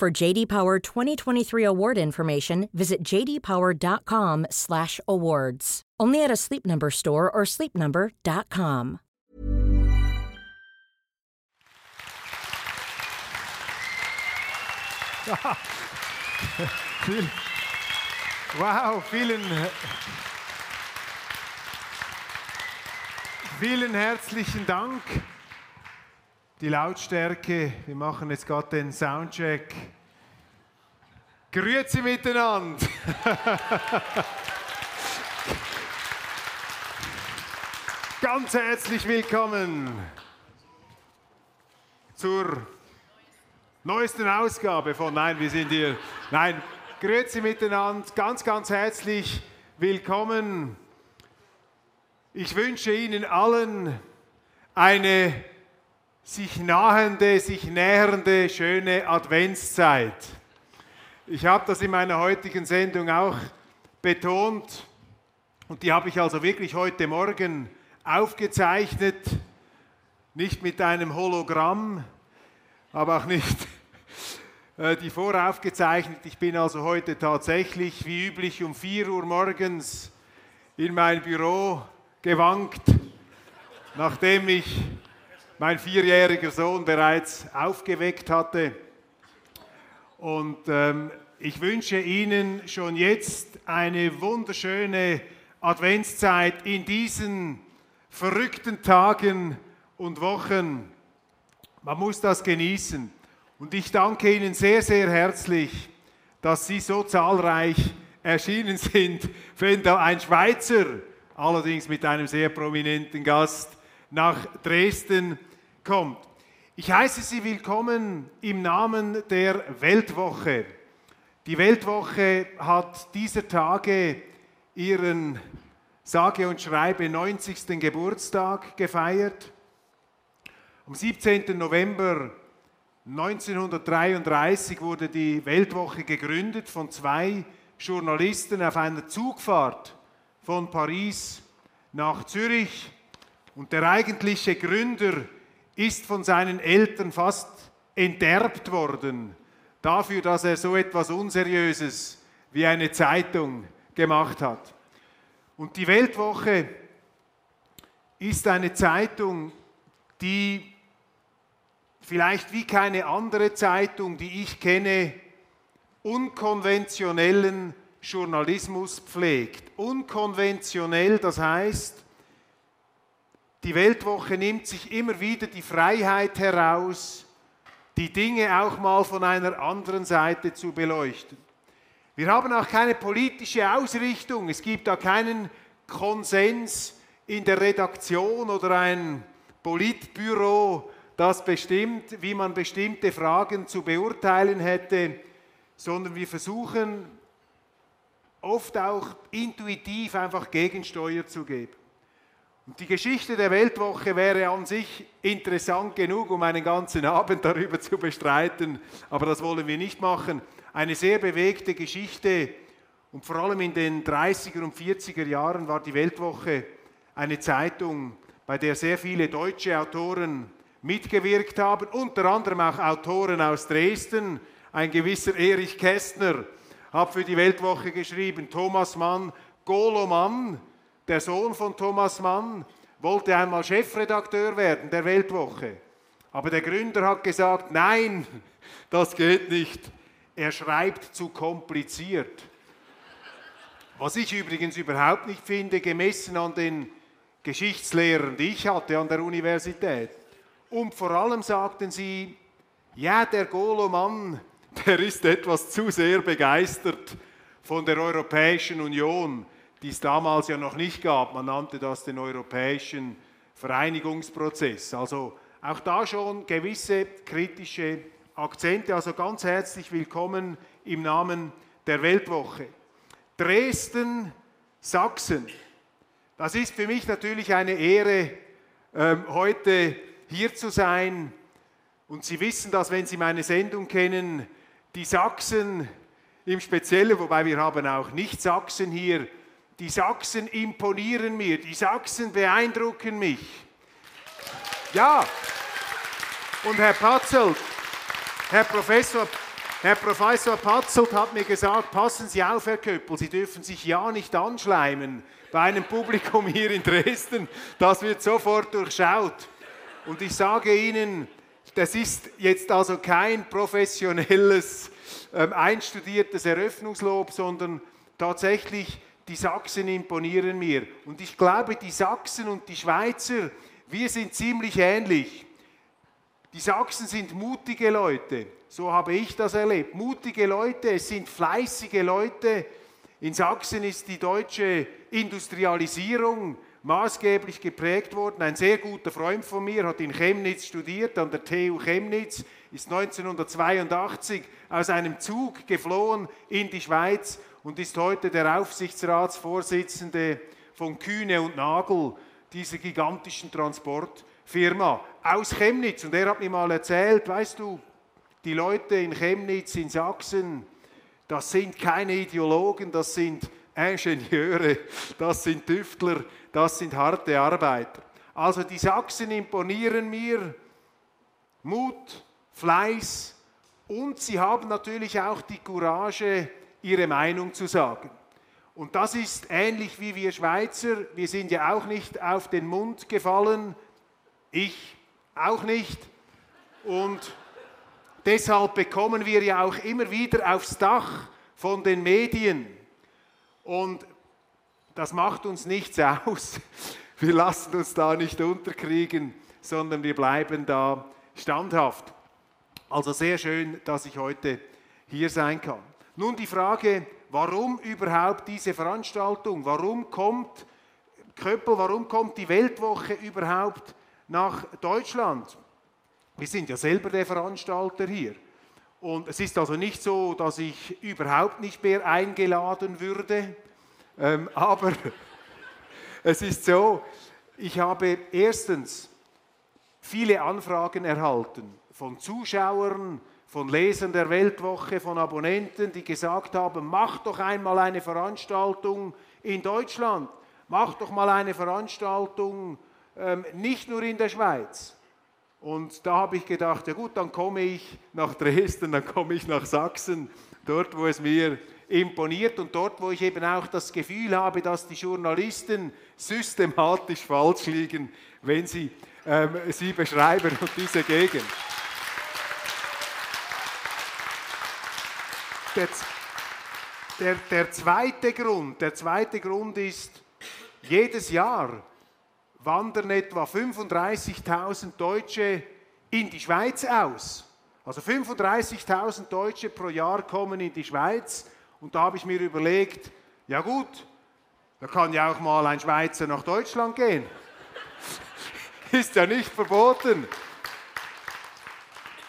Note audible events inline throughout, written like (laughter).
For JD Power 2023 award information, visit jdpower.com/awards. Only at a Sleep Number store or sleepnumber.com. (laughs) Wow, vielen, vielen herzlichen Dank. Die Lautstärke, wir machen jetzt gerade den Soundcheck. Grüezi miteinander. (laughs) Ganz herzlich willkommen zur neuesten Ausgabe von Nein, wir sind hier. Nein, grüezi miteinander. Ganz, ganz herzlich willkommen. Ich wünsche Ihnen allen eine sich nahende, sich nähernde, schöne Adventszeit. Ich habe das in meiner heutigen Sendung auch betont und die habe ich also wirklich heute Morgen aufgezeichnet, nicht mit einem Hologramm, aber auch nicht (laughs) äh, die voraufgezeichnet. Ich bin also heute tatsächlich wie üblich um 4 Uhr morgens in mein Büro gewankt, nachdem ich mein vierjähriger Sohn bereits aufgeweckt hatte. Und ähm, ich wünsche Ihnen schon jetzt eine wunderschöne Adventszeit in diesen verrückten Tagen und Wochen. Man muss das genießen. Und ich danke Ihnen sehr, sehr herzlich, dass Sie so zahlreich erschienen sind, (laughs) wenn da ein Schweizer, allerdings mit einem sehr prominenten Gast, nach Dresden kommt. Ich heiße Sie willkommen im Namen der Weltwoche. Die Weltwoche hat dieser Tage ihren sage und schreibe 90. Geburtstag gefeiert. Am 17. November 1933 wurde die Weltwoche gegründet von zwei Journalisten auf einer Zugfahrt von Paris nach Zürich. Und der eigentliche Gründer ist von seinen Eltern fast enterbt worden dafür, dass er so etwas Unseriöses wie eine Zeitung gemacht hat. Und die Weltwoche ist eine Zeitung, die vielleicht wie keine andere Zeitung, die ich kenne, unkonventionellen Journalismus pflegt. Unkonventionell, das heißt, die Weltwoche nimmt sich immer wieder die Freiheit heraus, die Dinge auch mal von einer anderen Seite zu beleuchten. Wir haben auch keine politische Ausrichtung, es gibt da keinen Konsens in der Redaktion oder ein Politbüro, das bestimmt, wie man bestimmte Fragen zu beurteilen hätte, sondern wir versuchen oft auch intuitiv einfach Gegensteuer zu geben. Die Geschichte der Weltwoche wäre an sich interessant genug, um einen ganzen Abend darüber zu bestreiten, aber das wollen wir nicht machen. Eine sehr bewegte Geschichte und vor allem in den 30er und 40er Jahren war die Weltwoche eine Zeitung, bei der sehr viele deutsche Autoren mitgewirkt haben, unter anderem auch Autoren aus Dresden. Ein gewisser Erich Kästner hat für die Weltwoche geschrieben, Thomas Mann, Golo Mann, der Sohn von Thomas Mann, wollte einmal Chefredakteur werden der Weltwoche. Aber der Gründer hat gesagt, nein, das geht nicht. Er schreibt zu kompliziert. Was ich übrigens überhaupt nicht finde, gemessen an den Geschichtslehrern, die ich hatte an der Universität. Und vor allem sagten sie, ja, der Golo-Mann, der ist etwas zu sehr begeistert von der Europäischen Union, die es damals ja noch nicht gab. Man nannte das den europäischen Vereinigungsprozess. Also auch da schon gewisse kritische Akzente. Also ganz herzlich willkommen im Namen der Weltwoche. Dresden, Sachsen. Das ist für mich natürlich eine Ehre, ähm, heute hier zu sein. Und Sie wissen das, wenn Sie meine Sendung kennen, die Sachsen im Speziellen, wobei wir haben auch Nicht-Sachsen hier, die Sachsen imponieren mir, die Sachsen beeindrucken mich. Ja, und Herr Patzelt, Herr Professor, Herr Professor Patzelt hat mir gesagt, passen Sie auf, Herr Köppel, Sie dürfen sich ja nicht anschleimen bei einem Publikum hier in Dresden. Das wird sofort durchschaut. Und ich sage Ihnen, das ist jetzt also kein professionelles, ähm, einstudiertes Eröffnungslob, sondern tatsächlich die Sachsen imponieren mir. Und ich glaube, die Sachsen und die Schweizer, wir sind ziemlich ähnlich. Die Sachsen sind mutige Leute, so habe ich das erlebt. Mutige Leute, es sind fleißige Leute. In Sachsen ist die deutsche Industrialisierung maßgeblich geprägt worden. Ein sehr guter Freund von mir hat in Chemnitz studiert, an der TU Chemnitz, ist 1982 aus einem Zug geflohen in die Schweiz und ist heute der Aufsichtsratsvorsitzende von Kühne und Nagel, dieser gigantischen Transport. Firma aus Chemnitz und er hat mir mal erzählt, weißt du, die Leute in Chemnitz, in Sachsen, das sind keine Ideologen, das sind Ingenieure, das sind Tüftler, das sind harte Arbeiter. Also die Sachsen imponieren mir Mut, Fleiß und sie haben natürlich auch die Courage, ihre Meinung zu sagen. Und das ist ähnlich wie wir Schweizer, wir sind ja auch nicht auf den Mund gefallen, ich auch nicht. Und deshalb bekommen wir ja auch immer wieder aufs Dach von den Medien. Und das macht uns nichts aus. Wir lassen uns da nicht unterkriegen, sondern wir bleiben da standhaft. Also sehr schön, dass ich heute hier sein kann. Nun die Frage, warum überhaupt diese Veranstaltung? Warum kommt Köppel, warum kommt die Weltwoche überhaupt nach Deutschland. Wir sind ja selber der Veranstalter hier. Und es ist also nicht so, dass ich überhaupt nicht mehr eingeladen würde, ähm, (laughs) aber es ist so, ich habe erstens viele Anfragen erhalten von Zuschauern, von Lesern der Weltwoche, von Abonnenten, die gesagt haben, mach doch einmal eine Veranstaltung in Deutschland, mach doch mal eine Veranstaltung ähm, nicht nur in der Schweiz. Und da habe ich gedacht, ja gut, dann komme ich nach Dresden, dann komme ich nach Sachsen, dort, wo es mir imponiert und dort, wo ich eben auch das Gefühl habe, dass die Journalisten systematisch falsch liegen, wenn sie ähm, sie beschreiben und diese Gegend. Der, der, der, zweite Grund, der zweite Grund ist, jedes Jahr wandern etwa 35.000 Deutsche in die Schweiz aus. Also 35.000 Deutsche pro Jahr kommen in die Schweiz und da habe ich mir überlegt, ja gut, da kann ja auch mal ein Schweizer nach Deutschland gehen. (laughs) Ist ja nicht verboten.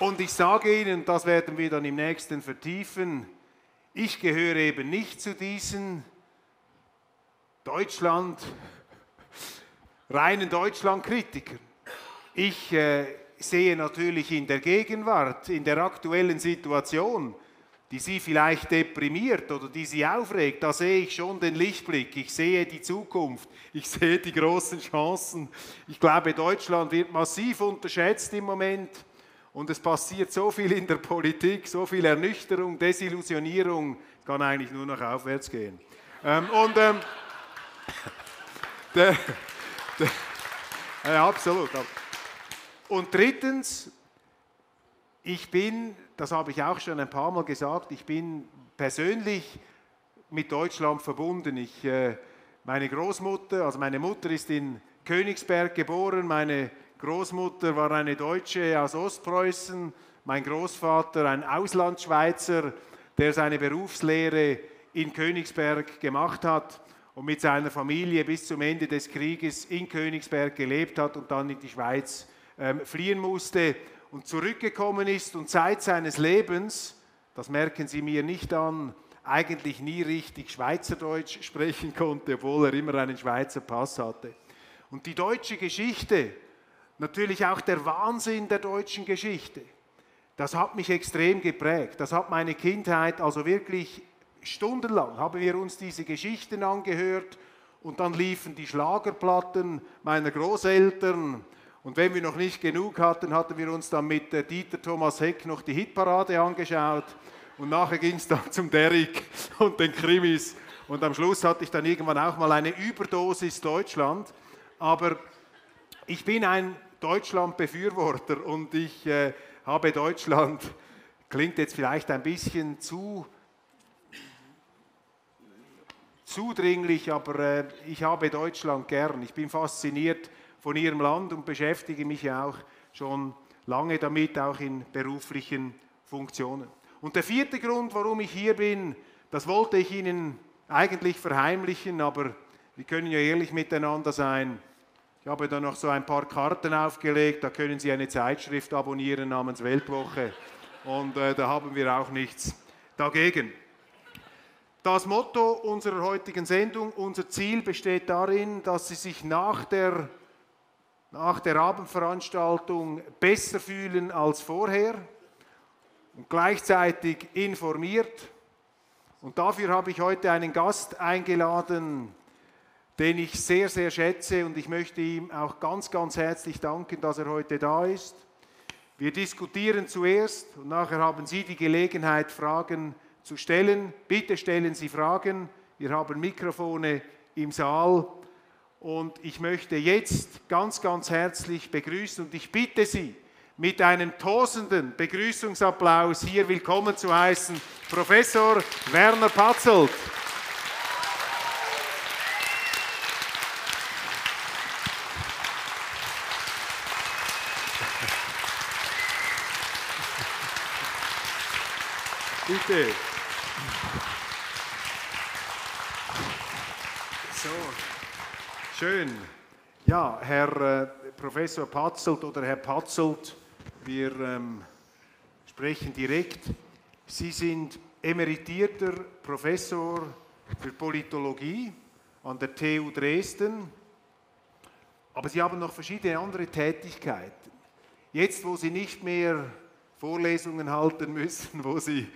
Und ich sage Ihnen, das werden wir dann im nächsten vertiefen, ich gehöre eben nicht zu diesen Deutschland reinen Deutschland-Kritiker. Ich äh, sehe natürlich in der Gegenwart, in der aktuellen Situation, die Sie vielleicht deprimiert oder die Sie aufregt, da sehe ich schon den Lichtblick. Ich sehe die Zukunft. Ich sehe die großen Chancen. Ich glaube, Deutschland wird massiv unterschätzt im Moment. Und es passiert so viel in der Politik, so viel Ernüchterung, Desillusionierung. Es kann eigentlich nur noch aufwärts gehen. Ähm, und ähm, der, ja, absolut. Und drittens, ich bin, das habe ich auch schon ein paar Mal gesagt, ich bin persönlich mit Deutschland verbunden. Ich, äh, meine Großmutter, also meine Mutter ist in Königsberg geboren, meine Großmutter war eine Deutsche aus Ostpreußen, mein Großvater ein Auslandschweizer, der seine Berufslehre in Königsberg gemacht hat und mit seiner Familie bis zum Ende des Krieges in Königsberg gelebt hat und dann in die Schweiz ähm, fliehen musste. und zurückgekommen ist und Zeit seines Lebens, das merken Sie mir nicht an, eigentlich nie richtig Schweizerdeutsch sprechen konnte, obwohl er immer einen Schweizer Pass hatte. Und die deutsche Geschichte, natürlich auch der Wahnsinn der deutschen Geschichte, das hat mich extrem geprägt. Das hat meine Kindheit, also wirklich stundenlang haben wir uns diese Geschichten angehört und dann liefen die Schlagerplatten meiner Großeltern. Und wenn wir noch nicht genug hatten, hatten wir uns dann mit Dieter Thomas Heck noch die Hitparade angeschaut. Und nachher ging es dann zum Derrick und den Krimis. Und am Schluss hatte ich dann irgendwann auch mal eine Überdosis Deutschland. Aber ich bin ein Deutschland-Befürworter und ich äh, habe Deutschland, klingt jetzt vielleicht ein bisschen zu zudringlich, aber äh, ich habe Deutschland gern. Ich bin fasziniert von ihrem Land und beschäftige mich ja auch schon lange damit, auch in beruflichen Funktionen. Und der vierte Grund, warum ich hier bin, das wollte ich Ihnen eigentlich verheimlichen, aber wir können ja ehrlich miteinander sein. Ich habe da noch so ein paar Karten aufgelegt, da können Sie eine Zeitschrift abonnieren namens Weltwoche und äh, da haben wir auch nichts dagegen. Das Motto unserer heutigen Sendung, unser Ziel besteht darin, dass Sie sich nach der, nach der Abendveranstaltung besser fühlen als vorher und gleichzeitig informiert. Und dafür habe ich heute einen Gast eingeladen, den ich sehr, sehr schätze und ich möchte ihm auch ganz, ganz herzlich danken, dass er heute da ist. Wir diskutieren zuerst und nachher haben Sie die Gelegenheit, Fragen zu stellen. Bitte stellen Sie Fragen. Wir haben Mikrofone im Saal und ich möchte jetzt ganz, ganz herzlich begrüßen und ich bitte Sie, mit einem tosenden Begrüßungsapplaus hier willkommen zu heißen Professor Werner Patzelt. Bitte. So, schön. Ja, Herr äh, Professor Patzelt oder Herr Patzelt, wir ähm, sprechen direkt. Sie sind emeritierter Professor für Politologie an der TU Dresden, aber Sie haben noch verschiedene andere Tätigkeiten. Jetzt, wo Sie nicht mehr Vorlesungen halten müssen, wo Sie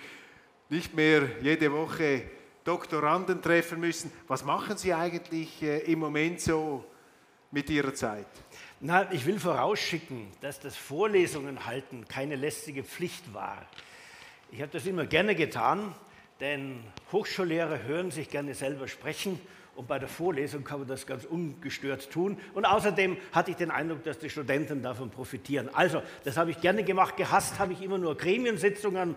nicht mehr jede Woche Doktoranden treffen müssen, was machen Sie eigentlich äh, im Moment so mit Ihrer Zeit? Na, ich will vorausschicken, dass das Vorlesungen halten keine lästige Pflicht war. Ich habe das immer gerne getan, denn Hochschullehrer hören sich gerne selber sprechen und bei der Vorlesung kann man das ganz ungestört tun. Und außerdem hatte ich den Eindruck, dass die Studenten davon profitieren. Also, das habe ich gerne gemacht. Gehasst habe ich immer nur Gremiensitzungen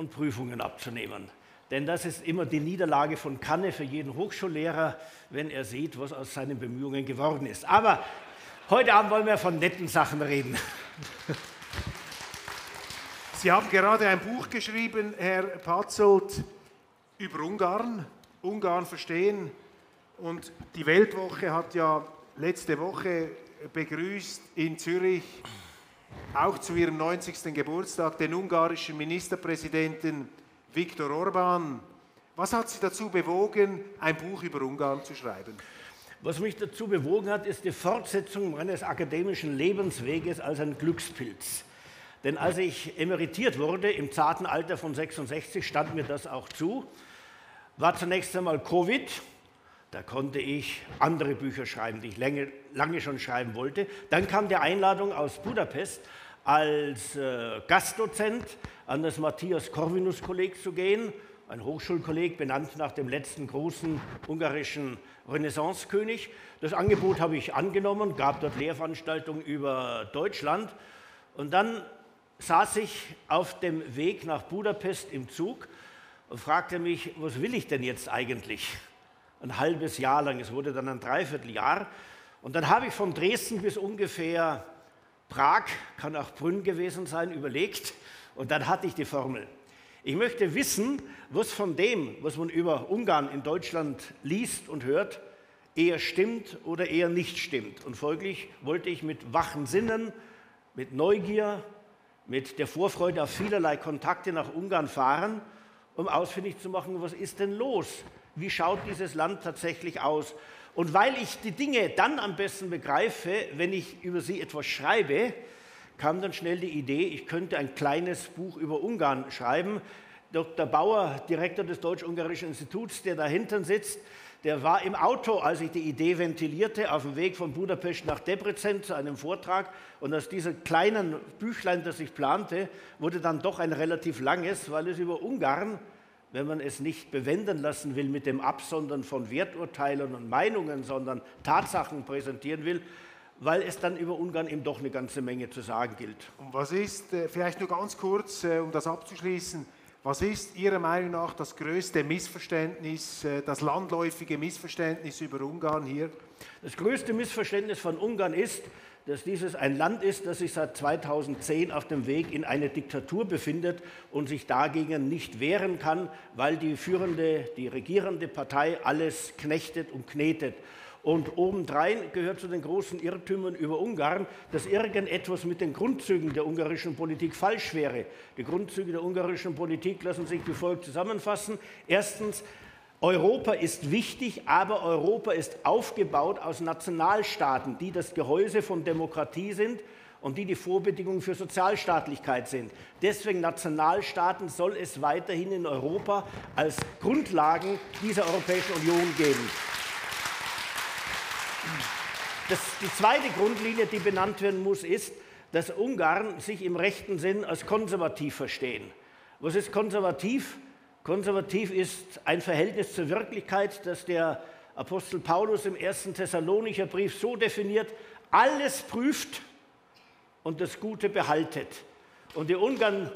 und Prüfungen abzunehmen. Denn das ist immer die Niederlage von Kanne für jeden Hochschullehrer, wenn er sieht, was aus seinen Bemühungen geworden ist. Aber Heute Abend wollen wir von netten Sachen reden. Sie haben gerade ein Buch geschrieben, Herr Patzelt, über Ungarn, Ungarn verstehen. Und die Weltwoche hat ja letzte Woche begrüßt in Zürich, auch zu ihrem 90. Geburtstag, den ungarischen Ministerpräsidenten Viktor Orban. Was hat Sie dazu bewogen, ein Buch über Ungarn zu schreiben? Was mich dazu bewogen hat, ist die Fortsetzung meines akademischen Lebensweges als ein Glückspilz. Denn als ich emeritiert wurde, im zarten Alter von 66, stand mir das auch zu, war zunächst einmal Covid. Da konnte ich andere Bücher schreiben, die ich lange, lange schon schreiben wollte. Dann kam die Einladung aus Budapest, als äh, Gastdozent an das Matthias Corvinus Kolleg zu gehen, ein Hochschulkolleg benannt nach dem letzten großen ungarischen Renaissancekönig. Das Angebot habe ich angenommen, gab dort Lehrveranstaltungen über Deutschland. Und dann saß ich auf dem Weg nach Budapest im Zug und fragte mich, was will ich denn jetzt eigentlich? Ein halbes Jahr lang, es wurde dann ein Dreivierteljahr. Und dann habe ich von Dresden bis ungefähr Prag, kann auch Brünn gewesen sein, überlegt. Und dann hatte ich die Formel. Ich möchte wissen, was von dem, was man über Ungarn in Deutschland liest und hört, eher stimmt oder eher nicht stimmt. Und folglich wollte ich mit wachen Sinnen mit Neugier, mit der Vorfreude auf vielerlei Kontakte nach Ungarn fahren, um ausfindig zu machen, was ist denn los? Wie schaut dieses Land tatsächlich aus? Und weil ich die Dinge dann am besten begreife, wenn ich über sie etwas schreibe, kam dann schnell die Idee, ich könnte ein kleines Buch über Ungarn schreiben. Dr. Bauer, Direktor des Deutsch-Ungarischen Instituts, der dahinter sitzt, der war im Auto, als ich die Idee ventilierte, auf dem Weg von Budapest nach Debrecen zu einem Vortrag. Und aus diesem kleinen Büchlein, das ich plante, wurde dann doch ein relativ langes, weil es über Ungarn, wenn man es nicht bewenden lassen will mit dem Absondern von Werturteilen und Meinungen, sondern Tatsachen präsentieren will, weil es dann über Ungarn eben doch eine ganze Menge zu sagen gilt. Und was ist, äh, vielleicht nur ganz kurz, äh, um das abzuschließen, was ist Ihrer Meinung nach das größte Missverständnis, äh, das landläufige Missverständnis über Ungarn hier? Das größte Missverständnis von Ungarn ist, dass dieses ein Land ist, das sich seit 2010 auf dem Weg in eine Diktatur befindet und sich dagegen nicht wehren kann, weil die führende, die regierende Partei alles knechtet und knetet. Und obendrein gehört zu den großen Irrtümern über Ungarn, dass irgendetwas mit den Grundzügen der ungarischen Politik falsch wäre. Die Grundzüge der ungarischen Politik lassen sich wie folgt zusammenfassen. Erstens, Europa ist wichtig, aber Europa ist aufgebaut aus Nationalstaaten, die das Gehäuse von Demokratie sind und die die Vorbedingungen für Sozialstaatlichkeit sind. Deswegen Nationalstaaten soll es weiterhin in Europa als Grundlagen dieser Europäischen Union geben. Das, die zweite Grundlinie, die benannt werden muss, ist, dass Ungarn sich im rechten Sinn als konservativ verstehen. Was ist konservativ? Konservativ ist ein Verhältnis zur Wirklichkeit, das der Apostel Paulus im ersten Thessalonicher Brief so definiert, alles prüft und das Gute behaltet. Und die Ungarn,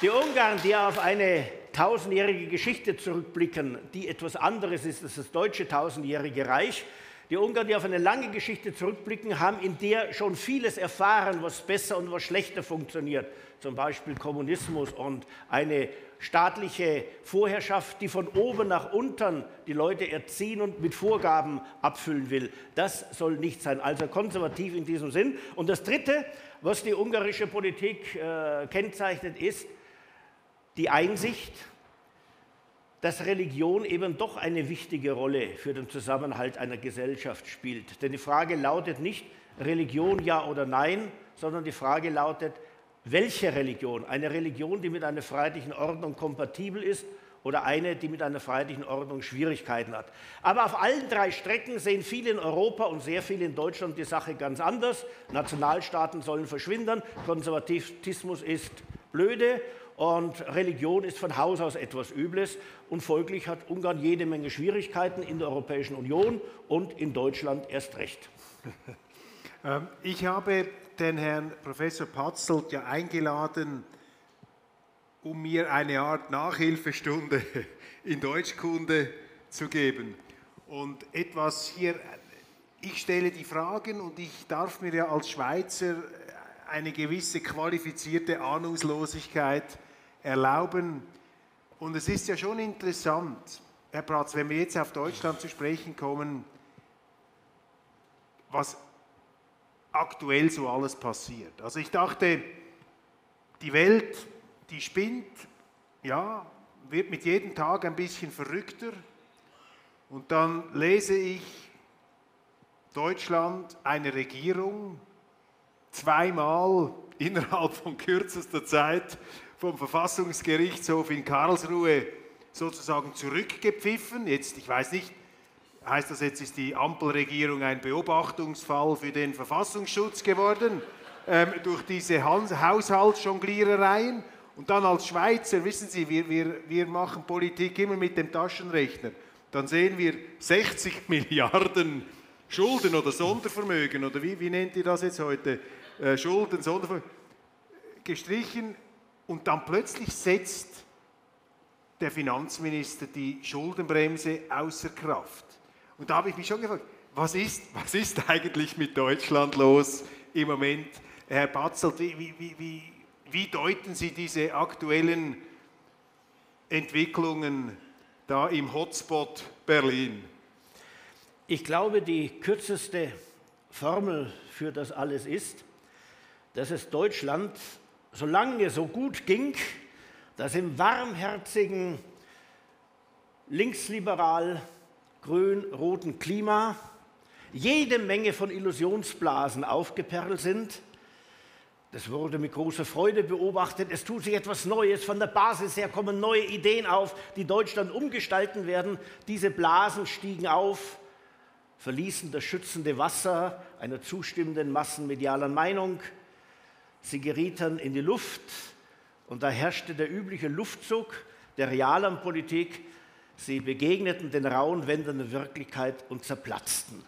die Ungarn, die auf eine tausendjährige Geschichte zurückblicken, die etwas anderes ist als das deutsche tausendjährige Reich. Die Ungarn, die auf eine lange Geschichte zurückblicken, haben in der schon vieles erfahren, was besser und was schlechter funktioniert. Zum Beispiel Kommunismus und eine staatliche Vorherrschaft, die von oben nach unten die Leute erziehen und mit Vorgaben abfüllen will. Das soll nicht sein. Also konservativ in diesem Sinn. Und das Dritte, was die ungarische Politik äh, kennzeichnet, ist, die Einsicht, dass Religion eben doch eine wichtige Rolle für den Zusammenhalt einer Gesellschaft spielt. Denn die Frage lautet nicht Religion ja oder nein, sondern die Frage lautet, welche Religion? Eine Religion, die mit einer freiheitlichen Ordnung kompatibel ist oder eine, die mit einer freiheitlichen Ordnung Schwierigkeiten hat. Aber auf allen drei Strecken sehen viele in Europa und sehr viele in Deutschland die Sache ganz anders. Nationalstaaten sollen verschwinden, Konservatismus ist blöde und Religion ist von Haus aus etwas Übles und folglich hat Ungarn jede Menge Schwierigkeiten in der Europäischen Union und in Deutschland erst recht. (laughs) Ähm, ich habe den Herrn Professor Patzelt ja eingeladen, um mir eine Art Nachhilfestunde (laughs) in Deutschkunde zu geben. Und etwas hier, ich stelle die Fragen und ich darf mir ja als Schweizer eine gewisse qualifizierte Ahnungslosigkeit erlauben. Und es ist ja schon interessant, Herr Pratz, wenn wir jetzt auf Deutschland zu sprechen kommen, was aktuell so alles passiert. Also ich dachte, die Welt, die spinnt, ja, wird mit jedem Tag ein bisschen verrückter. Und dann lese ich Deutschland, eine Regierung, zweimal (laughs) innerhalb von kürzester Zeit vom Verfassungsgerichtshof in Karlsruhe sozusagen zurückgepfiffen. Jetzt, ich weiß nicht, heißt das jetzt, ist die Ampelregierung ein Beobachtungsfall für den Verfassungsschutz geworden ähm, durch diese Haushaltsjonglierereien? Und dann als Schweizer, wissen Sie, wir, wir, wir machen Politik immer mit dem Taschenrechner. Dann sehen wir 60 (laughs) Milliarden Schulden oder Sondervermögen, oder wie, wie nennt ihr das jetzt heute? Äh, Schulden, Sondervermögen, gestrichen und dann plötzlich setzt der Finanzminister die Schuldenbremse außer Kraft. Und da habe ich mich schon gefragt, was ist, was ist (laughs) eigentlich mit Deutschland los im Moment? Herr Batzelt, wie, wie, wie, wie deuten Sie diese aktuellen Entwicklungen da im Hotspot Berlin? Ich glaube, die kürzeste Formel für das alles ist, dass es Deutschland, solange es so gut ging, dass im warmherzigen, linksliberal, grün-roten Klima jede Menge von Illusionsblasen aufgeperlt sind. Das wurde mit großer Freude beobachtet. Es tut sich etwas Neues. Von der Basis her kommen neue Ideen auf, die Deutschland umgestalten werden. Diese Blasen stiegen auf, verließen das schützende Wasser einer zustimmenden massenmedialen Meinung. Sie gerieten in die Luft und da herrschte der übliche Luftzug der realen Politik. Sie begegneten den rauen Wänden der Wirklichkeit und zerplatzten.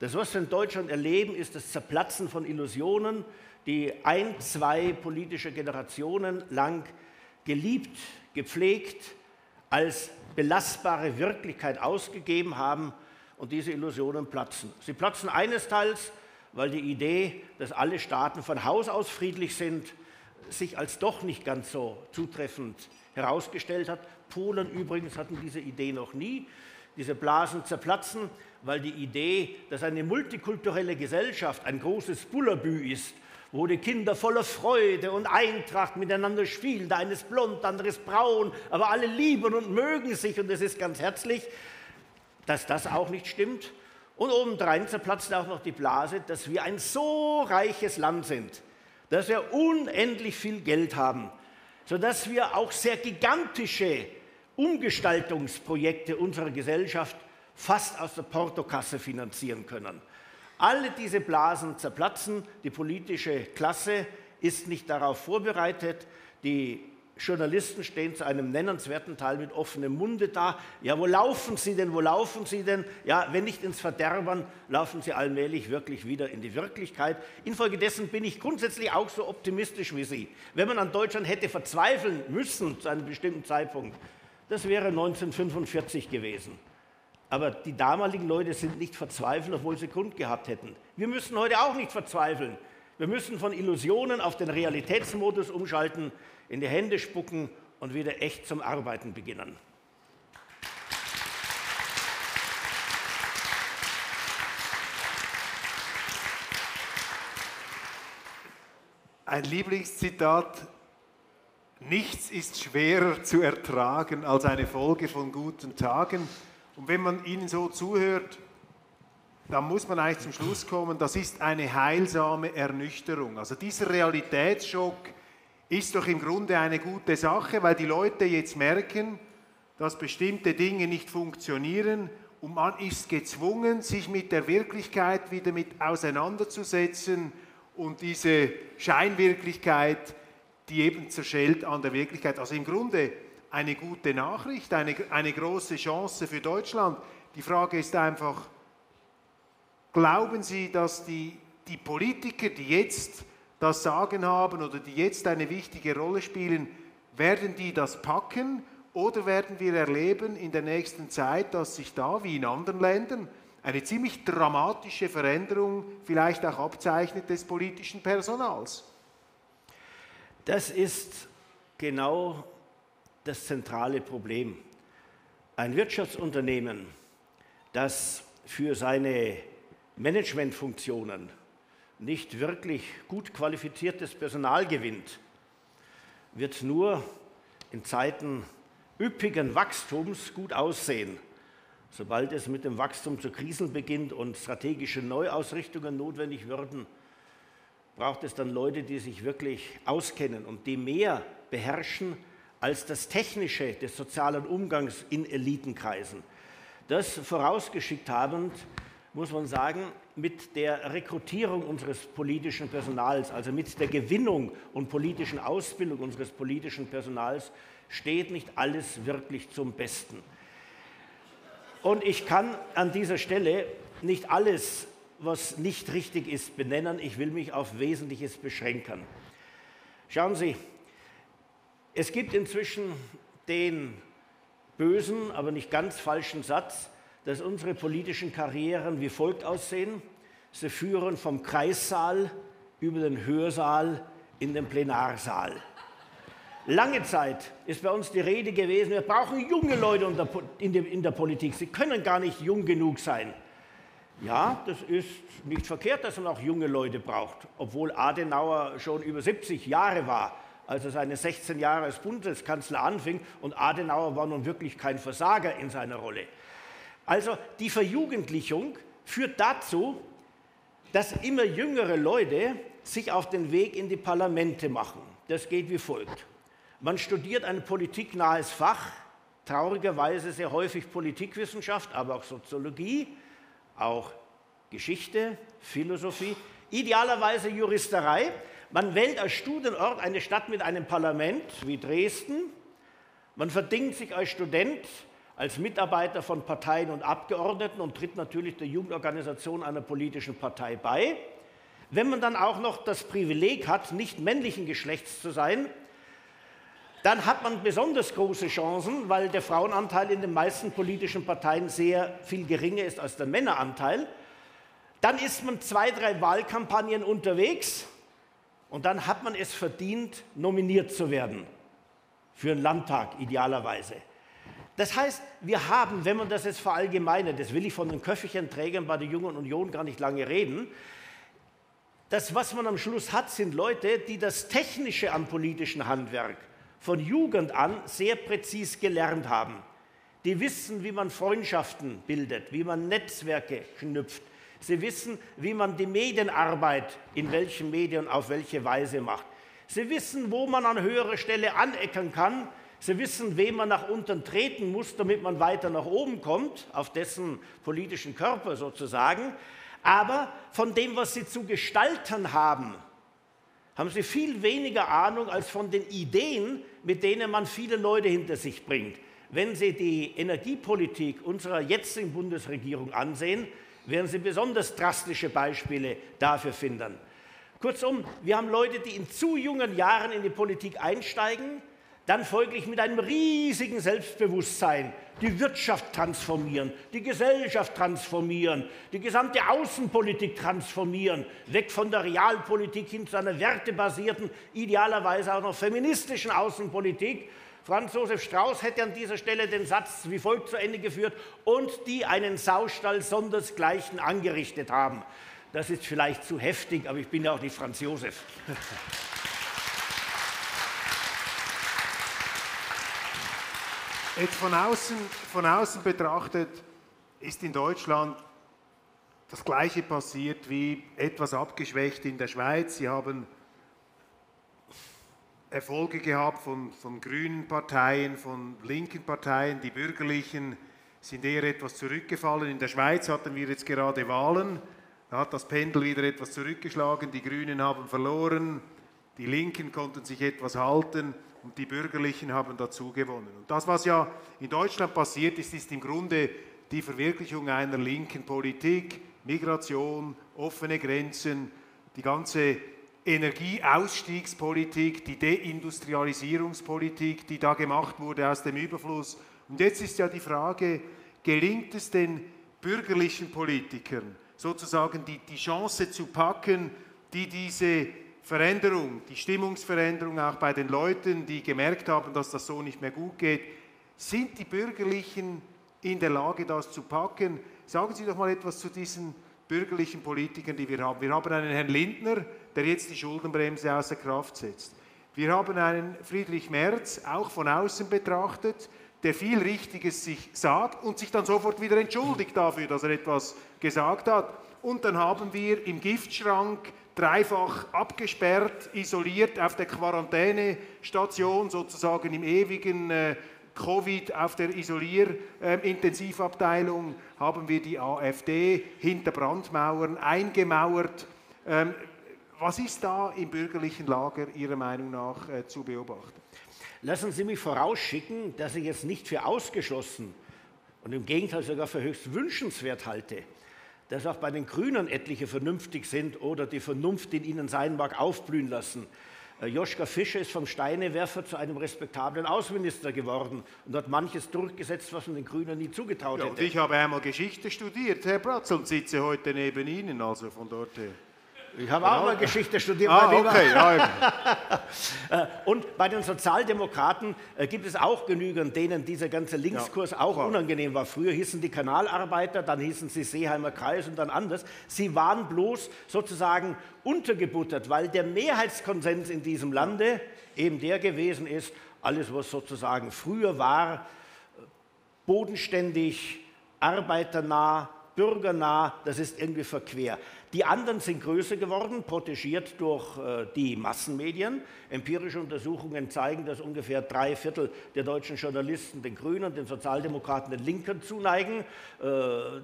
Das, was wir in Deutschland erleben, ist das Zerplatzen von Illusionen, die ein, zwei politische Generationen lang geliebt, gepflegt, als belastbare Wirklichkeit ausgegeben haben und diese Illusionen platzen. Sie platzen einesteils, weil die Idee, dass alle Staaten von Haus aus friedlich sind, sich als doch nicht ganz so zutreffend herausgestellt hat. Polen übrigens hatten diese Idee noch nie. Diese Blasen zerplatzen, weil die Idee, dass eine multikulturelle Gesellschaft ein großes Bullabü ist, wo die Kinder voller Freude und Eintracht miteinander spielen. Der eine ist blond, der andere ist braun, aber alle lieben und mögen sich und es ist ganz herzlich, dass das auch nicht stimmt. Und obendrein zerplatzt auch noch die Blase, dass wir ein so reiches Land sind, dass wir unendlich viel Geld haben, sodass wir auch sehr gigantische Umgestaltungsprojekte unserer Gesellschaft fast aus der Portokasse finanzieren können. Alle diese Blasen zerplatzen, die politische Klasse ist nicht darauf vorbereitet, die Journalisten stehen zu einem nennenswerten Teil mit offenem Munde da. Ja, wo laufen sie denn? Wo laufen sie denn? Ja, wenn nicht ins Verderben, laufen sie allmählich wirklich wieder in die Wirklichkeit. Infolgedessen bin ich grundsätzlich auch so optimistisch wie Sie. Wenn man an Deutschland hätte verzweifeln müssen zu einem bestimmten Zeitpunkt, das wäre 1945 gewesen. Aber die damaligen Leute sind nicht verzweifelt, obwohl sie Grund gehabt hätten. Wir müssen heute auch nicht verzweifeln. Wir müssen von Illusionen auf den Realitätsmodus umschalten, in die Hände spucken und wieder echt zum Arbeiten beginnen. Ein Lieblingszitat, nichts ist schwerer zu ertragen als eine Folge von guten Tagen. Und wenn man ihnen so zuhört, dann muss man eigentlich zum Schluss kommen, das ist eine heilsame Ernüchterung. Also dieser Realitätsschock ist doch im Grunde eine gute Sache, weil die Leute jetzt merken, dass bestimmte Dinge nicht funktionieren und man ist gezwungen, sich mit der Wirklichkeit wieder mit auseinanderzusetzen und diese Scheinwirklichkeit, die eben zerschellt an der Wirklichkeit. Also im Grunde eine gute Nachricht, eine, eine große Chance für Deutschland. Die Frage ist einfach, glauben Sie, dass die, die Politiker, die jetzt das Sagen haben oder die jetzt eine wichtige Rolle spielen, werden die das packen oder werden wir erleben in der nächsten Zeit, dass sich da, wie in anderen Ländern, eine ziemlich dramatische Veränderung vielleicht auch abzeichnet des politischen Personals? Das ist genau das zentrale Problem. Ein Wirtschaftsunternehmen, das für seine Managementfunktionen nicht wirklich gut qualifiziertes Personal gewinnt, wird nur in Zeiten üppigen Wachstums gut aussehen. Sobald es mit dem Wachstum zu Krisen beginnt und strategische Neuausrichtungen notwendig würden, braucht es dann Leute, die sich wirklich auskennen und die mehr beherrschen als das Technische des sozialen Umgangs in Elitenkreisen. Das vorausgeschickt habend, muss man sagen, mit der Rekrutierung unseres politischen Personals, also mit der Gewinnung und politischen Ausbildung unseres politischen Personals, steht nicht alles wirklich zum Besten. Und ich kann an dieser Stelle nicht alles, was nicht richtig ist, benennen. Ich will mich auf Wesentliches beschränken. Schauen Sie, es gibt inzwischen den bösen, aber nicht ganz falschen Satz, dass unsere politischen Karrieren wie folgt aussehen. Sie führen vom Kreissaal über den Hörsaal in den Plenarsaal. Lange Zeit ist bei uns die Rede gewesen, wir brauchen junge Leute in der Politik. Sie können gar nicht jung genug sein. Ja, das ist nicht verkehrt, dass man auch junge Leute braucht, obwohl Adenauer schon über 70 Jahre war, als er seine 16 Jahre als Bundeskanzler anfing und Adenauer war nun wirklich kein Versager in seiner Rolle. Also die Verjugendlichung führt dazu, dass immer jüngere Leute sich auf den Weg in die Parlamente machen. Das geht wie folgt. Man studiert ein politiknahes Fach, traurigerweise sehr häufig Politikwissenschaft, aber auch Soziologie, auch Geschichte, Philosophie, idealerweise Juristerei. Man wählt als Studienort eine Stadt mit einem Parlament wie Dresden. Man verdingt sich als Student, als Mitarbeiter von Parteien und Abgeordneten und tritt natürlich der Jugendorganisation einer politischen Partei bei. Wenn man dann auch noch das Privileg hat, nicht männlichen Geschlechts zu sein, dann hat man besonders große Chancen, weil der Frauenanteil in den meisten politischen Parteien sehr viel geringer ist als der Männeranteil. Dann ist man zwei, drei Wahlkampagnen unterwegs und dann hat man es verdient, nominiert zu werden. Für einen Landtag idealerweise. Das heißt, wir haben, wenn man das jetzt verallgemeinert, das will ich von den Köfferchenträgern bei der Jungen Union gar nicht lange reden, das, was man am Schluss hat, sind Leute, die das Technische am politischen Handwerk von Jugend an sehr präzis gelernt haben. Die wissen, wie man Freundschaften bildet, wie man Netzwerke knüpft. Sie wissen, wie man die Medienarbeit in welchen Medien auf welche Weise macht. Sie wissen, wo man an höherer Stelle aneckern kann. Sie wissen, wem man nach unten treten muss, damit man weiter nach oben kommt, auf dessen politischen Körper sozusagen. Aber von dem, was sie zu gestalten haben, haben sie viel weniger Ahnung als von den Ideen, mit denen man viele Leute hinter sich bringt. Wenn Sie die Energiepolitik unserer jetzigen Bundesregierung ansehen, werden Sie besonders drastische Beispiele dafür finden. Kurzum, wir haben Leute, die in zu jungen Jahren in die Politik einsteigen, dann folglich mit einem riesigen Selbstbewusstsein die Wirtschaft transformieren, die Gesellschaft transformieren, die gesamte Außenpolitik transformieren, weg von der Realpolitik hin zu einer wertebasierten, idealerweise auch noch feministischen Außenpolitik. Franz Josef Strauß hätte an dieser Stelle den Satz wie folgt zu Ende geführt, und die einen Saustall sondersgleichen angerichtet haben. Das ist vielleicht zu heftig, aber ich bin ja auch nicht Franz Josef. Jetzt von außen, von außen betrachtet ist in Deutschland das Gleiche passiert wie etwas abgeschwächt in der Schweiz. Sie haben Erfolge gehabt von, von grünen Parteien, von linken Parteien. Die bürgerlichen sind eher etwas zurückgefallen. In der Schweiz hatten wir jetzt gerade Wahlen. Da hat das Pendel wieder etwas zurückgeschlagen. Die Grünen haben verloren. Die Linken konnten sich etwas halten und die Bürgerlichen haben dazu gewonnen. Und das, was ja in Deutschland passiert ist, ist im Grunde die Verwirklichung einer linken Politik, Migration, offene Grenzen, die ganze Energieausstiegspolitik, die Deindustrialisierungspolitik, die da gemacht wurde aus dem Überfluss. Und jetzt ist ja die Frage, gelingt es den bürgerlichen Politikern sozusagen die, die Chance zu packen, die diese Veränderung, die Stimmungsveränderung auch bei den Leuten, die gemerkt haben, dass das so nicht mehr gut geht. Sind die Bürgerlichen in der Lage, das zu packen? Sagen Sie doch mal etwas zu diesen bürgerlichen Politikern, die wir haben. Wir haben einen Herrn Lindner, der jetzt die Schuldenbremse außer Kraft setzt. Wir haben einen Friedrich Merz, auch von außen betrachtet, der viel Richtiges sich sagt und sich dann sofort wieder entschuldigt dafür, dass er etwas gesagt hat. Und dann haben wir im Giftschrank dreifach abgesperrt, isoliert auf der Quarantänestation, sozusagen im ewigen äh, Covid auf der Isolier-Intensivabteilung äh, haben wir die AfD hinter Brandmauern eingemauert. Ähm, was ist da im bürgerlichen Lager Ihrer Meinung nach äh, zu beobachten? Lassen Sie mich vorausschicken, dass ich es nicht für ausgeschlossen und im Gegenteil sogar für höchst wünschenswert halte, dass auch bei den Grünen etliche vernünftig sind oder die Vernunft in ihnen sein mag, aufblühen lassen. Äh, Joschka Fischer ist vom Steinewerfer zu einem respektablen Außenminister geworden und hat manches durchgesetzt, was man den Grünen nie zugetraut hätte. und ich habe einmal Geschichte studiert, Herr Bratz, und sitze heute neben Ihnen, also von dort her. Ich habe auch Genau. mal Geschichte studiert. Ah, okay. Ja, (laughs) Äh, Und bei den Sozialdemokraten äh, gibt es auch genügend, denen dieser ganze Linkskurs Ja, auch unangenehm war. Früher hießen die Kanalarbeiter, dann hießen sie Seeheimer Kreis und dann anders. Sie waren bloß sozusagen untergebuttert, weil der Mehrheitskonsens in diesem Lande eben der gewesen ist, alles was sozusagen früher war, bodenständig, arbeiternah, bürgernah, das ist irgendwie verquer. Die anderen sind größer geworden, protegiert durch äh, die Massenmedien. Empirische Untersuchungen zeigen, dass ungefähr drei Viertel der deutschen Journalisten den Grünen, den Sozialdemokraten, den Linken zuneigen. Äh,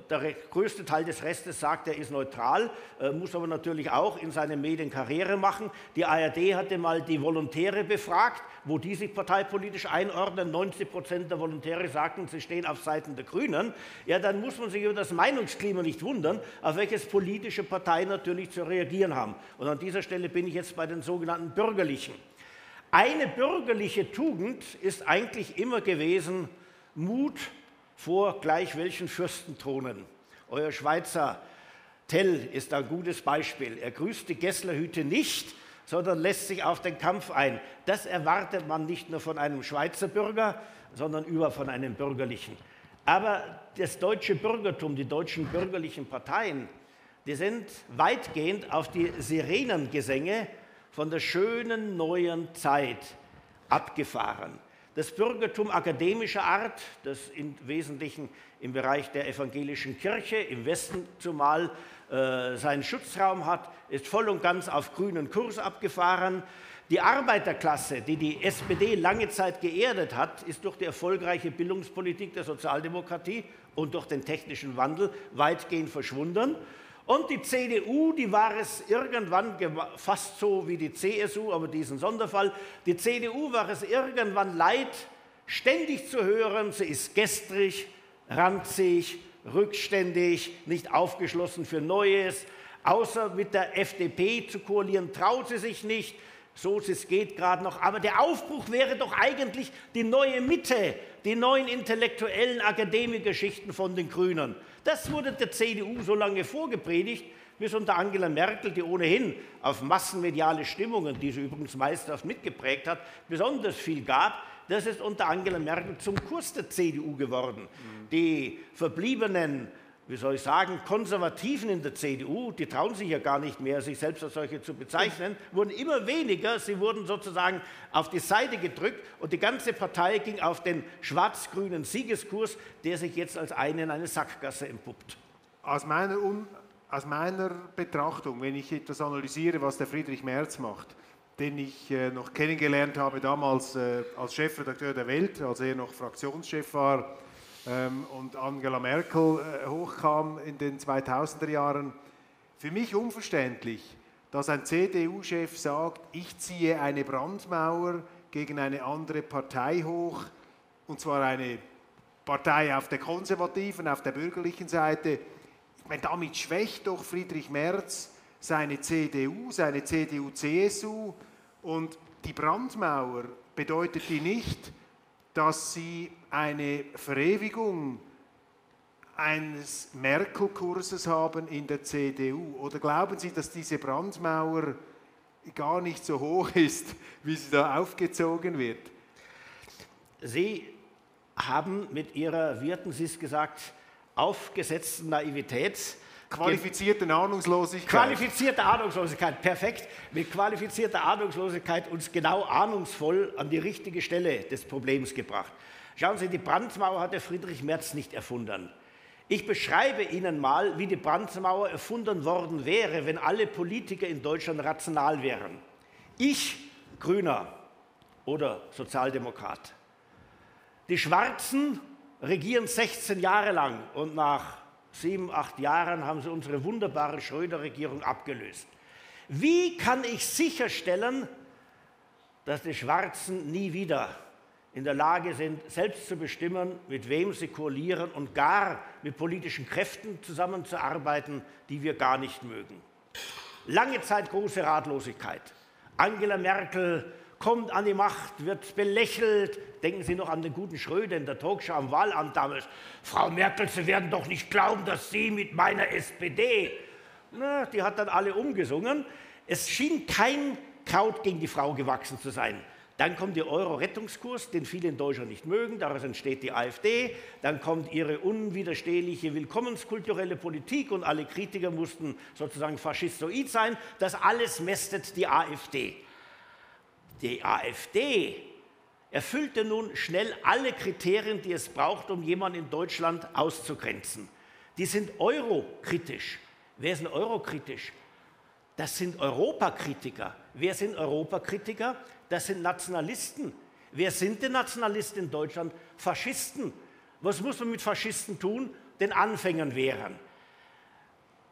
der größte Teil des Restes sagt, er ist neutral, äh, muss aber natürlich auch in seinen Medien Karriere machen. Die ARD hatte mal die Volontäre befragt, wo die sich parteipolitisch einordnen. 90 Prozent der Volontäre sagten, sie stehen auf Seiten der Grünen. Ja, dann muss man sich über das Meinungsklima nicht wundern, auf welches politische Parteien natürlich zu reagieren haben. Und an dieser Stelle bin ich jetzt bei den sogenannten Bürgerlichen. Eine bürgerliche Tugend ist eigentlich immer gewesen Mut vor gleich welchen Fürstenthronen. Euer Schweizer Tell ist ein gutes Beispiel. Er grüßt die Gesslerhüte nicht, sondern lässt sich auf den Kampf ein. Das erwartet man nicht nur von einem Schweizer Bürger, sondern über von einem Bürgerlichen. Aber das deutsche Bürgertum, die deutschen bürgerlichen Parteien, die sind weitgehend auf die Sirenengesänge von der schönen neuen Zeit abgefahren. Das Bürgertum akademischer Art, das im Wesentlichen im Bereich der evangelischen Kirche, im Westen zumal, äh, seinen Schutzraum hat, ist voll und ganz auf grünen Kurs abgefahren. Die Arbeiterklasse, die die SPD lange Zeit geerdet hat, ist durch die erfolgreiche Bildungspolitik der Sozialdemokratie und durch den technischen Wandel weitgehend verschwunden. Und die CDU, die war es irgendwann fast so wie die CSU, aber diesen Sonderfall. Die CDU war es irgendwann leid, ständig zu hören, sie ist gestrig, ranzig, rückständig, nicht aufgeschlossen für Neues. Außer mit der FDP zu koalieren, traut sie sich nicht. So es geht gerade noch. Aber der Aufbruch wäre doch eigentlich die neue Mitte, die neuen intellektuellen Akademikerschichten von den Grünen. Das wurde der CDU so lange vorgepredigt, bis unter Angela Merkel, die ohnehin auf massenmediale Stimmungen, die sie übrigens meisterhaft mitgeprägt hat, besonders viel gab. Das ist unter Angela Merkel zum Kurs der CDU geworden. Die verbliebenen wie soll ich sagen, Konservativen in der CDU, die trauen sich ja gar nicht mehr, sich selbst als solche zu bezeichnen, wurden immer weniger. Sie wurden sozusagen auf die Seite gedrückt und die ganze Partei ging auf den schwarz-grünen Siegeskurs, der sich jetzt als eine in eine Sackgasse entpuppt. Aus meiner, Un aus meiner Betrachtung, wenn ich etwas analysiere, was der Friedrich Merz macht, den ich äh, noch kennengelernt habe damals äh, als Chefredakteur der Welt, als er noch Fraktionschef war und Angela Merkel äh, hochkam in den 2000er Jahren, für mich unverständlich, dass ein CDU-Chef sagt, ich ziehe eine Brandmauer gegen eine andere Partei hoch, und zwar eine Partei auf der konservativen, auf der bürgerlichen Seite. Ich meine, damit schwächt doch Friedrich Merz seine CDU, seine CDU-CSU und die Brandmauer bedeutet die nicht, dass sie eine Verewigung eines Merkel-Kurses haben in der CDU? Oder glauben Sie, dass diese Brandmauer gar nicht so hoch ist, wie sie da aufgezogen wird? Sie haben mit Ihrer, wie hatten Sie es gesagt, aufgesetzten Naivität Qualifizierte Ahnungslosigkeit. Qualifizierte Ahnungslosigkeit, perfekt. Mit qualifizierter Ahnungslosigkeit uns genau ahnungsvoll an die richtige Stelle des Problems gebracht. Schauen Sie, die Brandmauer hat der Friedrich Merz nicht erfunden. Ich beschreibe Ihnen mal, wie die Brandmauer erfunden worden wäre, wenn alle Politiker in Deutschland rational wären. Ich, Grüner oder Sozialdemokrat. Die Schwarzen regieren 16 Jahre lang und nach sieben, acht Jahren haben sie unsere wunderbare Schröder-Regierung abgelöst. Wie kann ich sicherstellen, dass die Schwarzen nie wieder in der Lage sind, selbst zu bestimmen, mit wem sie koalieren und gar mit politischen Kräften zusammenzuarbeiten, die wir gar nicht mögen? Lange Zeit große Ratlosigkeit. Angela Merkel kommt an die Macht, wird belächelt. Denken Sie noch an den guten Schröder in der Talkshow am Wahlamt damals. Frau Merkel, Sie werden doch nicht glauben, dass Sie mit meiner SPD. Na, die hat dann alle umgesungen. Es schien kein Kraut gegen die Frau gewachsen zu sein. Dann kommt der Euro-Rettungskurs, den viele in Deutschland nicht mögen, daraus entsteht die AfD. Dann kommt ihre unwiderstehliche willkommenskulturelle Politik und alle Kritiker mussten sozusagen faschistoid sein. Das alles mästet die AfD. Die AfD erfüllte nun schnell alle Kriterien, die es braucht, um jemanden in Deutschland auszugrenzen. Die sind eurokritisch. Wer ist denn eurokritisch? Das sind Europakritiker. Wer sind Europakritiker? Das sind Nationalisten. Wer sind denn Nationalisten in Deutschland? Faschisten. Was muss man mit Faschisten tun? Den Anfängern wehren.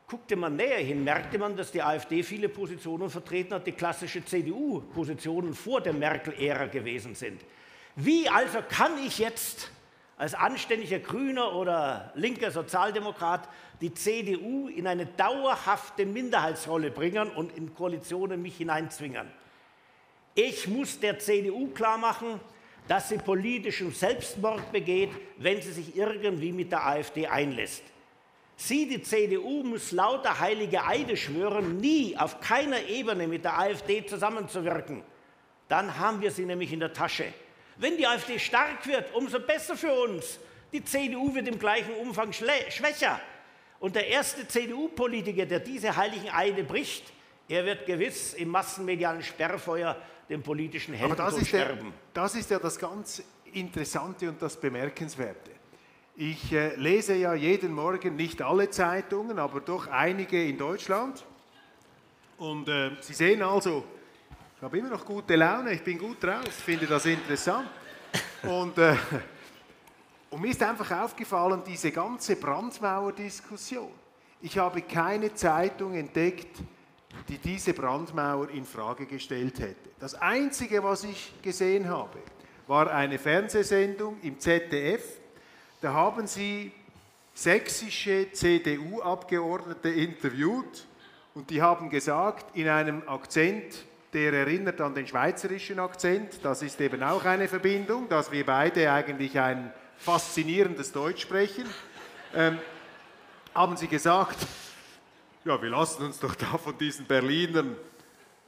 Guckte man näher hin, merkte man, dass die AfD viele Positionen vertreten hat, die klassische CDU-Positionen vor der Merkel-Ära gewesen sind. Wie also kann ich jetzt als anständiger Grüner oder linker Sozialdemokrat die CDU in eine dauerhafte Minderheitsrolle bringen und in Koalitionen mich hineinzwingen? Ich muss der CDU klar machen, dass sie politischen Selbstmord begeht, wenn sie sich irgendwie mit der AfD einlässt. Sie, die CDU, muss lauter heilige Eide schwören, nie auf keiner Ebene mit der AfD zusammenzuwirken. Dann haben wir sie nämlich in der Tasche. Wenn die AfD stark wird, umso besser für uns. Die CDU wird im gleichen Umfang schwächer. Und der erste CDU-Politiker, der diese heiligen Eide bricht, er wird gewiss im massenmedialen Sperrfeuer dem politischen Helden Aber das ist, der, das ist ja das ganz Interessante und das Bemerkenswerte. Ich äh, lese ja jeden Morgen nicht alle Zeitungen, aber doch einige in Deutschland. Und äh, Sie sehen also, ich habe immer noch gute Laune, ich bin gut drauf, finde das interessant. Und, äh, und mir ist einfach aufgefallen, diese ganze Brandmauer-Diskussion. Ich habe keine Zeitung entdeckt, die diese Brandmauer in Frage gestellt hätte. Das Einzige, was ich gesehen habe, war eine Fernsehsendung im ZDF. Da haben sie sächsische CDU-Abgeordnete interviewt und die haben gesagt, in einem Akzent, der erinnert an den schweizerischen Akzent, das ist eben auch eine Verbindung, dass wir beide eigentlich ein faszinierendes Deutsch sprechen, ähm, haben sie gesagt, ja, wir lassen uns doch da von diesen Berlinern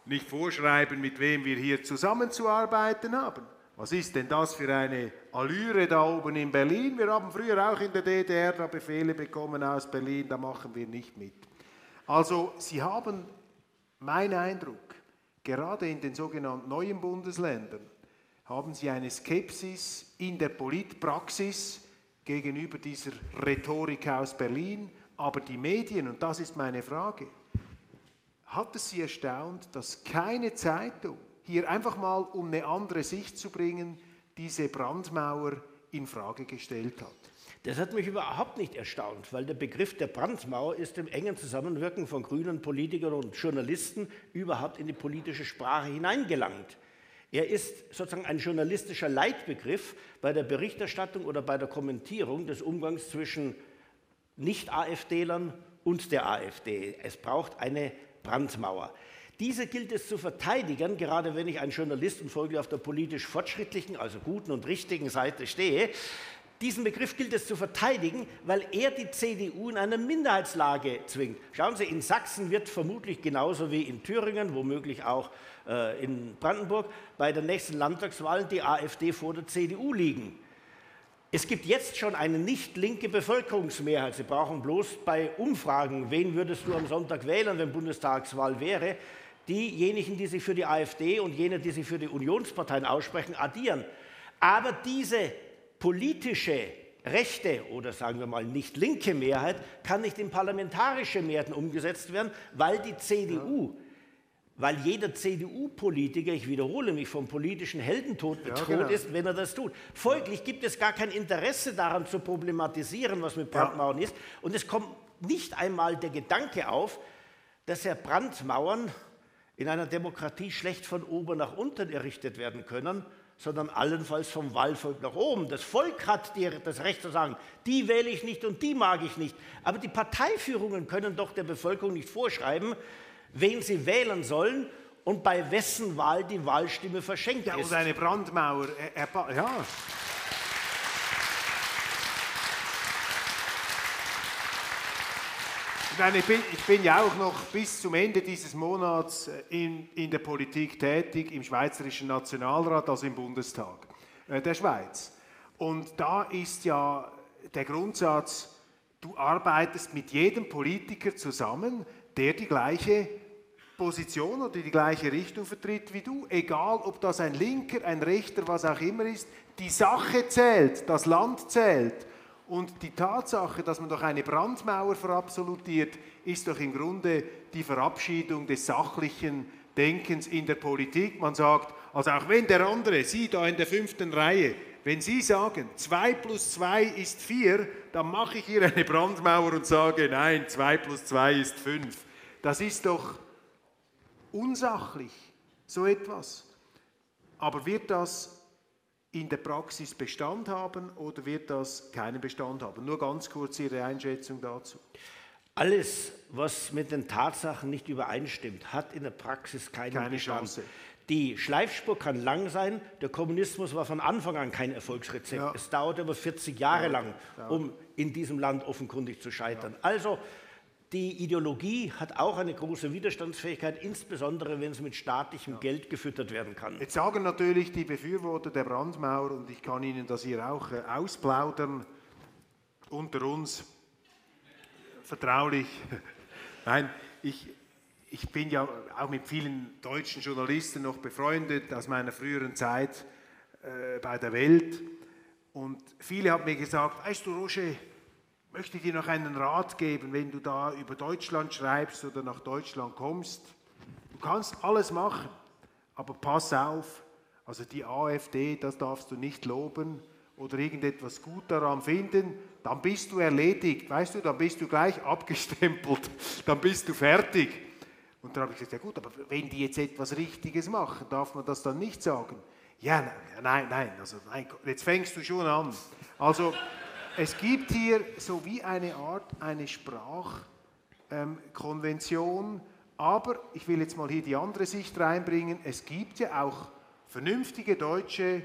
nicht vorschreiben, mit wem wir hier zusammenzuarbeiten haben. Was ist denn das für eine Allüre da oben in Berlin? Wir haben früher auch in der DDR da Befehle bekommen aus Berlin, da machen wir nicht mit. Also Sie haben, mein Eindruck, gerade in den sogenannten neuen Bundesländern, haben Sie eine Skepsis in der Politpraxis gegenüber dieser Rhetorik aus Berlin, aber die Medien, und das ist meine Frage, hat es Sie erstaunt, dass keine Zeitung hier einfach mal, um eine andere Sicht zu bringen, diese Brandmauer in Frage gestellt hat? Das hat mich überhaupt nicht erstaunt, weil der Begriff der Brandmauer ist im engen Zusammenwirken von grünen Politikern und Journalisten überhaupt in die politische Sprache hineingelangt. Er ist sozusagen ein journalistischer Leitbegriff bei der Berichterstattung oder bei der Kommentierung des Umgangs zwischen nicht-AfDlern und der AfD. Es braucht eine Brandmauer. Diese gilt es zu verteidigen, gerade wenn ich ein Journalist und folglich auf der politisch fortschrittlichen, also guten und richtigen Seite stehe. Diesen Begriff gilt es zu verteidigen, weil er die CDU in eine Minderheitslage zwingt. Schauen Sie, in Sachsen wird vermutlich genauso wie in Thüringen, womöglich auch äh, in Brandenburg, bei der nächsten Landtagswahl die AfD vor der CDU liegen. Es gibt jetzt schon eine nicht linke Bevölkerungsmehrheit. Sie brauchen bloß bei Umfragen, wen würdest du am Sonntag wählen, wenn Bundestagswahl wäre, diejenigen, die sich für die AfD und jene, die sich für die Unionsparteien aussprechen, addieren. Aber diese politische rechte oder sagen wir mal nicht linke Mehrheit kann nicht in parlamentarische Mehrheiten umgesetzt werden, weil die CDU ja weil jeder CDU-Politiker, ich wiederhole mich, vom politischen Heldentod bedroht ja, genau. ist, wenn er das tut. Folglich gibt es gar kein Interesse daran zu problematisieren, was mit Brandmauern ja. ist. Und es kommt nicht einmal der Gedanke auf, dass ja Brandmauern in einer Demokratie schlecht von oben nach unten errichtet werden können, sondern allenfalls vom Wahlvolk nach oben. Das Volk hat die, das Recht zu sagen, die wähle ich nicht und die mag ich nicht. Aber die Parteiführungen können doch der Bevölkerung nicht vorschreiben, wen sie wählen sollen und bei wessen Wahl die Wahlstimme verschenkt ja, ist. Und eine Brandmauer, er, er, ja. Meine, ich, bin, ich bin ja auch noch bis zum Ende dieses Monats äh, in, in der Politik tätig, im Schweizerischen Nationalrat, also im Bundestag äh, der Schweiz. Und da ist ja der Grundsatz, du arbeitest mit jedem Politiker zusammen, der die gleiche Position oder die gleiche Richtung vertritt wie du, egal ob das ein Linker, ein Rechter, was auch immer ist. Die Sache zählt, das Land zählt. Und die Tatsache, dass man doch eine Brandmauer verabsolutiert, ist doch im Grunde die Verabschiedung des sachlichen Denkens in der Politik. Man sagt, also auch wenn der andere, Sie da in der fünften Reihe, wenn Sie sagen, 2 plus 2 ist 4, dann mache ich hier eine Brandmauer und sage, nein, 2 plus 2 ist 5. Das ist doch unsachlich, so etwas. Aber wird das in der Praxis Bestand haben oder wird das keinen Bestand haben? Nur ganz kurz Ihre Einschätzung dazu. Alles, was mit den Tatsachen nicht übereinstimmt, hat in der Praxis keinen Keine Bestand. Chance. Die Schleifspur kann lang sein. Der Kommunismus war von Anfang an kein Erfolgsrezept. Ja. Es dauerte aber 40 Jahre Ja, lang, ja. um in diesem Land offenkundig zu scheitern. Also die Ideologie hat auch eine große Widerstandsfähigkeit, insbesondere wenn es mit staatlichem Geld gefüttert werden kann. Jetzt sagen natürlich die Befürworter der Brandmauer, und ich kann Ihnen das hier auch äh, ausplaudern, unter uns, vertraulich. (laughs) Nein, ich, ich bin ja auch mit vielen deutschen Journalisten noch befreundet aus meiner früheren Zeit äh, bei der Welt. Und viele haben mir gesagt, weißt du, Roger, möchte dir noch einen Rat geben, wenn du da über Deutschland schreibst oder nach Deutschland kommst. Du kannst alles machen, aber pass auf, also die AfD, das darfst du nicht loben oder irgendetwas gut daran finden, dann bist du erledigt, weißt du, dann bist du gleich (laughs) abgestempelt, dann bist du fertig. Und dann habe ich gesagt, ja gut, aber wenn die jetzt etwas Richtiges machen, darf man das dann nicht sagen? Ja, nein, nein, also nein, jetzt fängst du schon an. Also es gibt hier so wie eine Art, eine Sprachkonvention, aber ich will jetzt mal hier die andere Sicht reinbringen, es gibt ja auch vernünftige Deutsche,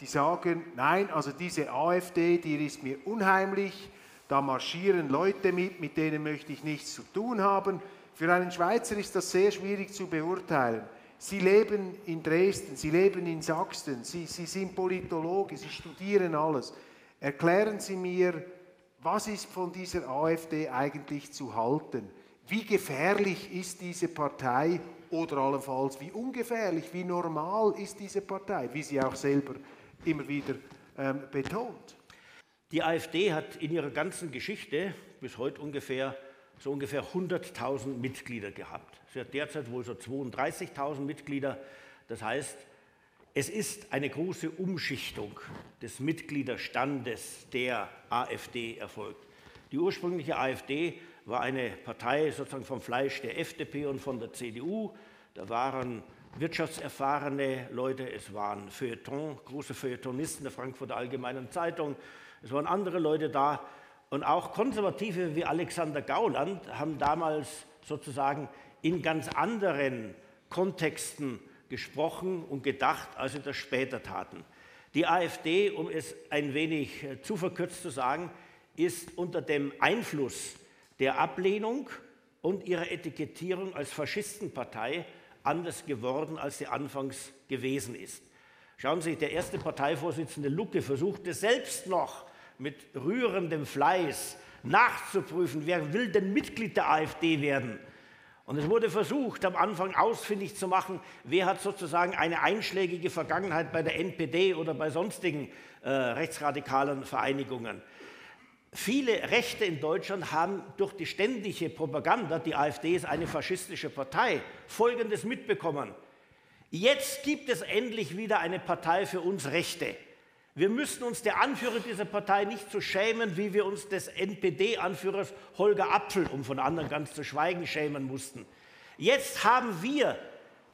die sagen, nein, also diese AfD, die ist mir unheimlich, da marschieren Leute mit, mit denen möchte ich nichts zu tun haben. Für einen Schweizer ist das sehr schwierig zu beurteilen. Sie leben in Dresden, Sie leben in Sachsen, Sie, Sie sind Politologe, Sie studieren alles. Erklären Sie mir, was ist von dieser AfD eigentlich zu halten? Wie gefährlich ist diese Partei oder allenfalls wie ungefährlich, wie normal ist diese Partei, wie sie auch selber immer wieder ähm, betont? Die AfD hat in ihrer ganzen Geschichte bis heute ungefähr so ungefähr 100.000 Mitglieder gehabt. Sie hat derzeit wohl so 32.000 Mitglieder. Das heißt, es ist eine große Umschichtung des Mitgliederstandes der AfD erfolgt. Die ursprüngliche AfD war eine Partei sozusagen vom Fleisch der FDP und von der CDU. Da waren wirtschaftserfahrene Leute, es waren Feuilleton, große Feuilletonisten der Frankfurter Allgemeinen Zeitung, es waren andere Leute da. Und auch Konservative wie Alexander Gauland haben damals sozusagen in ganz anderen Kontexten gesprochen und gedacht, als sie das später taten. Die AfD, um es ein wenig äh, zu verkürzt zu sagen, ist unter dem Einfluss der Ablehnung und ihrer Etikettierung als Faschistenpartei anders geworden, als sie anfangs gewesen ist. Schauen Sie, der erste Parteivorsitzende Lucke versuchte selbst noch mit rührendem Fleiß nachzuprüfen, wer will denn Mitglied der AfD werden. Und es wurde versucht, am Anfang ausfindig zu machen, wer hat sozusagen eine einschlägige Vergangenheit bei der NPD oder bei sonstigen äh, rechtsradikalen Vereinigungen. Viele Rechte in Deutschland haben durch die ständige Propaganda, die AfD ist eine faschistische Partei, Folgendes mitbekommen. Jetzt gibt es endlich wieder eine Partei für uns Rechte. Wir müssen uns der Anführer dieser Partei nicht so schämen, wie wir uns des NPD-Anführers Holger Apfel, um von anderen ganz zu schweigen, schämen mussten. Jetzt haben wir,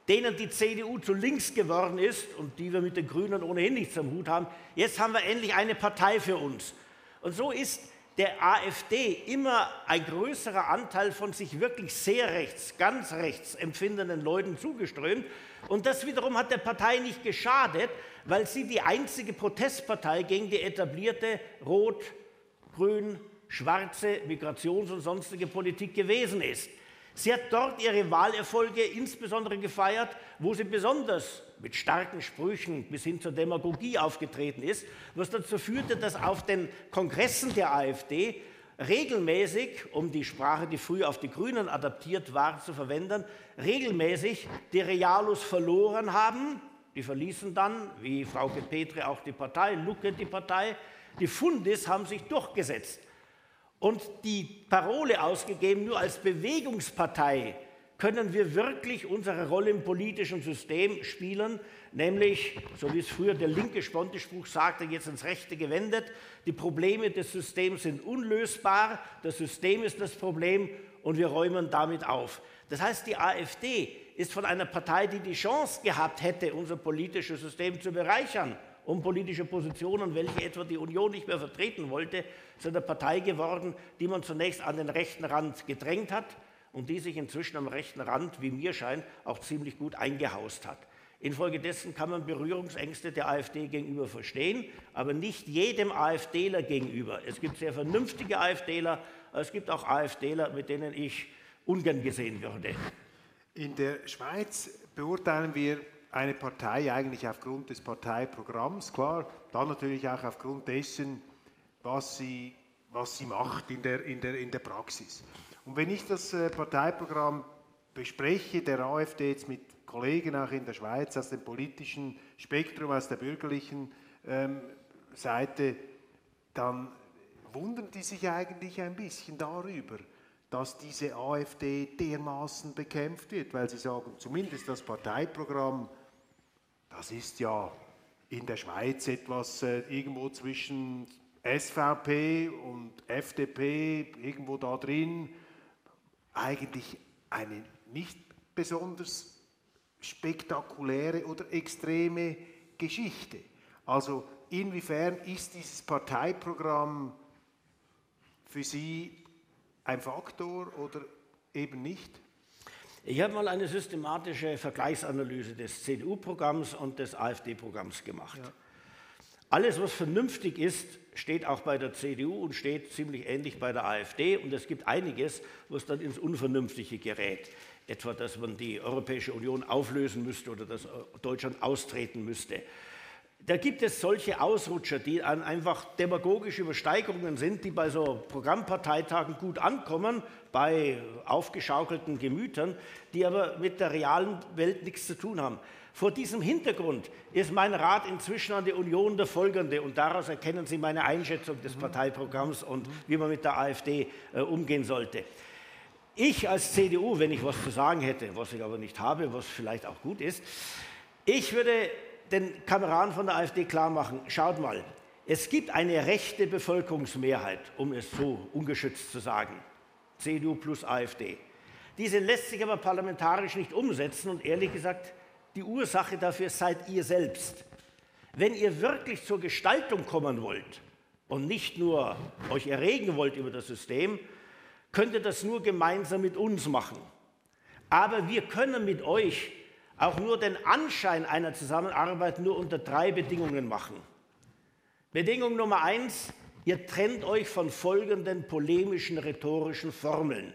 denen die CDU zu links geworden ist und die wir mit den Grünen ohnehin nichts am Hut haben, jetzt haben wir endlich eine Partei für uns. Und so ist der AfD immer ein größerer Anteil von sich wirklich sehr rechts, ganz rechts empfindenden Leuten zugeströmt. Und das wiederum hat der Partei nicht geschadet, weil sie die einzige Protestpartei gegen die etablierte rot-grün schwarze Migrations- und sonstige Politik gewesen ist. Sie hat dort ihre Wahlerfolge insbesondere gefeiert, wo sie besonders mit starken Sprüchen bis hin zur Demagogie aufgetreten ist, was dazu führte, dass auf den Kongressen der AfD regelmäßig, um die Sprache, die früher auf die Grünen adaptiert war, zu verwenden, regelmäßig die Realos verloren haben. Die verließen dann, wie Frau Petre auch die Partei, Lucke die Partei. Die Fundis haben sich durchgesetzt und die Parole ausgegeben, nur als Bewegungspartei können wir wirklich unsere Rolle im politischen System spielen, nämlich, so wie es früher der linke Spontispruch sagte, jetzt ins Rechte gewendet, die Probleme des Systems sind unlösbar, das System ist das Problem und wir räumen damit auf. Das heißt, die AfD ist von einer Partei, die die Chance gehabt hätte, unser politisches System zu bereichern, um politische Positionen, welche etwa die Union nicht mehr vertreten wollte, zu einer Partei geworden, die man zunächst an den rechten Rand gedrängt hat und die sich inzwischen am rechten Rand, wie mir scheint, auch ziemlich gut eingehaust hat. Infolgedessen kann man Berührungsängste der AfD gegenüber verstehen, aber nicht jedem AfDler gegenüber. Es gibt sehr vernünftige AfDler, es gibt auch AfDler, mit denen ich ungern gesehen würde. In der Schweiz beurteilen wir eine Partei eigentlich aufgrund des Parteiprogramms, klar, dann natürlich auch aufgrund dessen, was sie, was sie macht in der, in, der, in der Praxis. Und wenn ich das äh, Parteiprogramm bespreche, der AfD jetzt mit Kollegen auch in der Schweiz aus dem politischen Spektrum, aus der bürgerlichen ähm, Seite, dann wundern die sich eigentlich ein bisschen darüber, dass diese AfD dermaßen bekämpft wird, weil sie sagen, zumindest das Parteiprogramm, das ist ja in der Schweiz etwas äh, irgendwo zwischen SVP und FDP, irgendwo da drin, eigentlich eine nicht besonders spektakuläre oder extreme Geschichte. Also inwiefern ist dieses Parteiprogramm für Sie ein Faktor oder eben nicht? Ich habe mal eine systematische Vergleichsanalyse des CDU-Programms und des AfD-Programms gemacht. Ja. Alles, was vernünftig ist, steht auch bei der CDU und steht ziemlich ähnlich bei der AfD. Und es gibt einiges, was dann ins Unvernünftige gerät. Etwa, dass man die Europäische Union auflösen müsste oder dass Deutschland austreten müsste. Da gibt es solche Ausrutscher, die einfach demagogische Übersteigerungen sind, die bei so Programmparteitagen gut ankommen, bei aufgeschaukelten Gemütern, die aber mit der realen Welt nichts zu tun haben. Vor diesem Hintergrund ist mein Rat inzwischen an die Union der folgende und daraus erkennen Sie meine Einschätzung des Parteiprogramms und wie man mit der AfD äh, umgehen sollte. Ich als CDU, wenn ich was zu sagen hätte, was ich aber nicht habe, was vielleicht auch gut ist, ich würde den Kameraden von der AfD klar machen, schaut mal, es gibt eine rechte Bevölkerungsmehrheit, um es so ungeschützt zu sagen, CDU plus AfD. Diese lässt sich aber parlamentarisch nicht umsetzen und ehrlich gesagt, die Ursache dafür seid ihr selbst. Wenn ihr wirklich zur Gestaltung kommen wollt und nicht nur euch erregen wollt über das System, könnt ihr das nur gemeinsam mit uns machen. Aber wir können mit euch auch nur den Anschein einer Zusammenarbeit nur unter drei Bedingungen machen. Bedingung Nummer eins, ihr trennt euch von folgenden polemischen rhetorischen Formeln.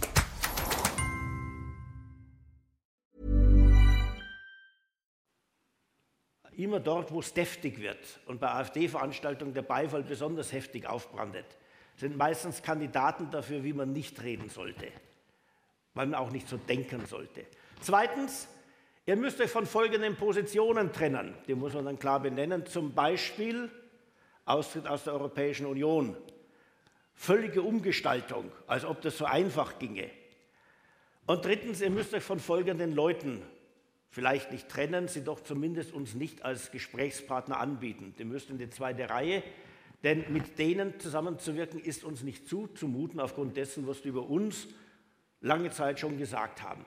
Immer dort, wo es deftig wird und bei AfD-Veranstaltungen der Beifall besonders heftig aufbrandet, sind meistens Kandidaten dafür, wie man nicht reden sollte, weil man auch nicht so denken sollte. Zweitens, ihr müsst euch von folgenden Positionen trennen. Die muss man dann klar benennen. Zum Beispiel Austritt aus der Europäischen Union, völlige Umgestaltung, als ob das so einfach ginge. Und drittens, ihr müsst euch von folgenden Leuten vielleicht nicht trennen, sie doch zumindest uns nicht als Gesprächspartner anbieten. Die müsst in die zweite Reihe, denn mit denen zusammenzuwirken ist uns nicht zuzumuten, aufgrund dessen, was die über uns lange Zeit schon gesagt haben.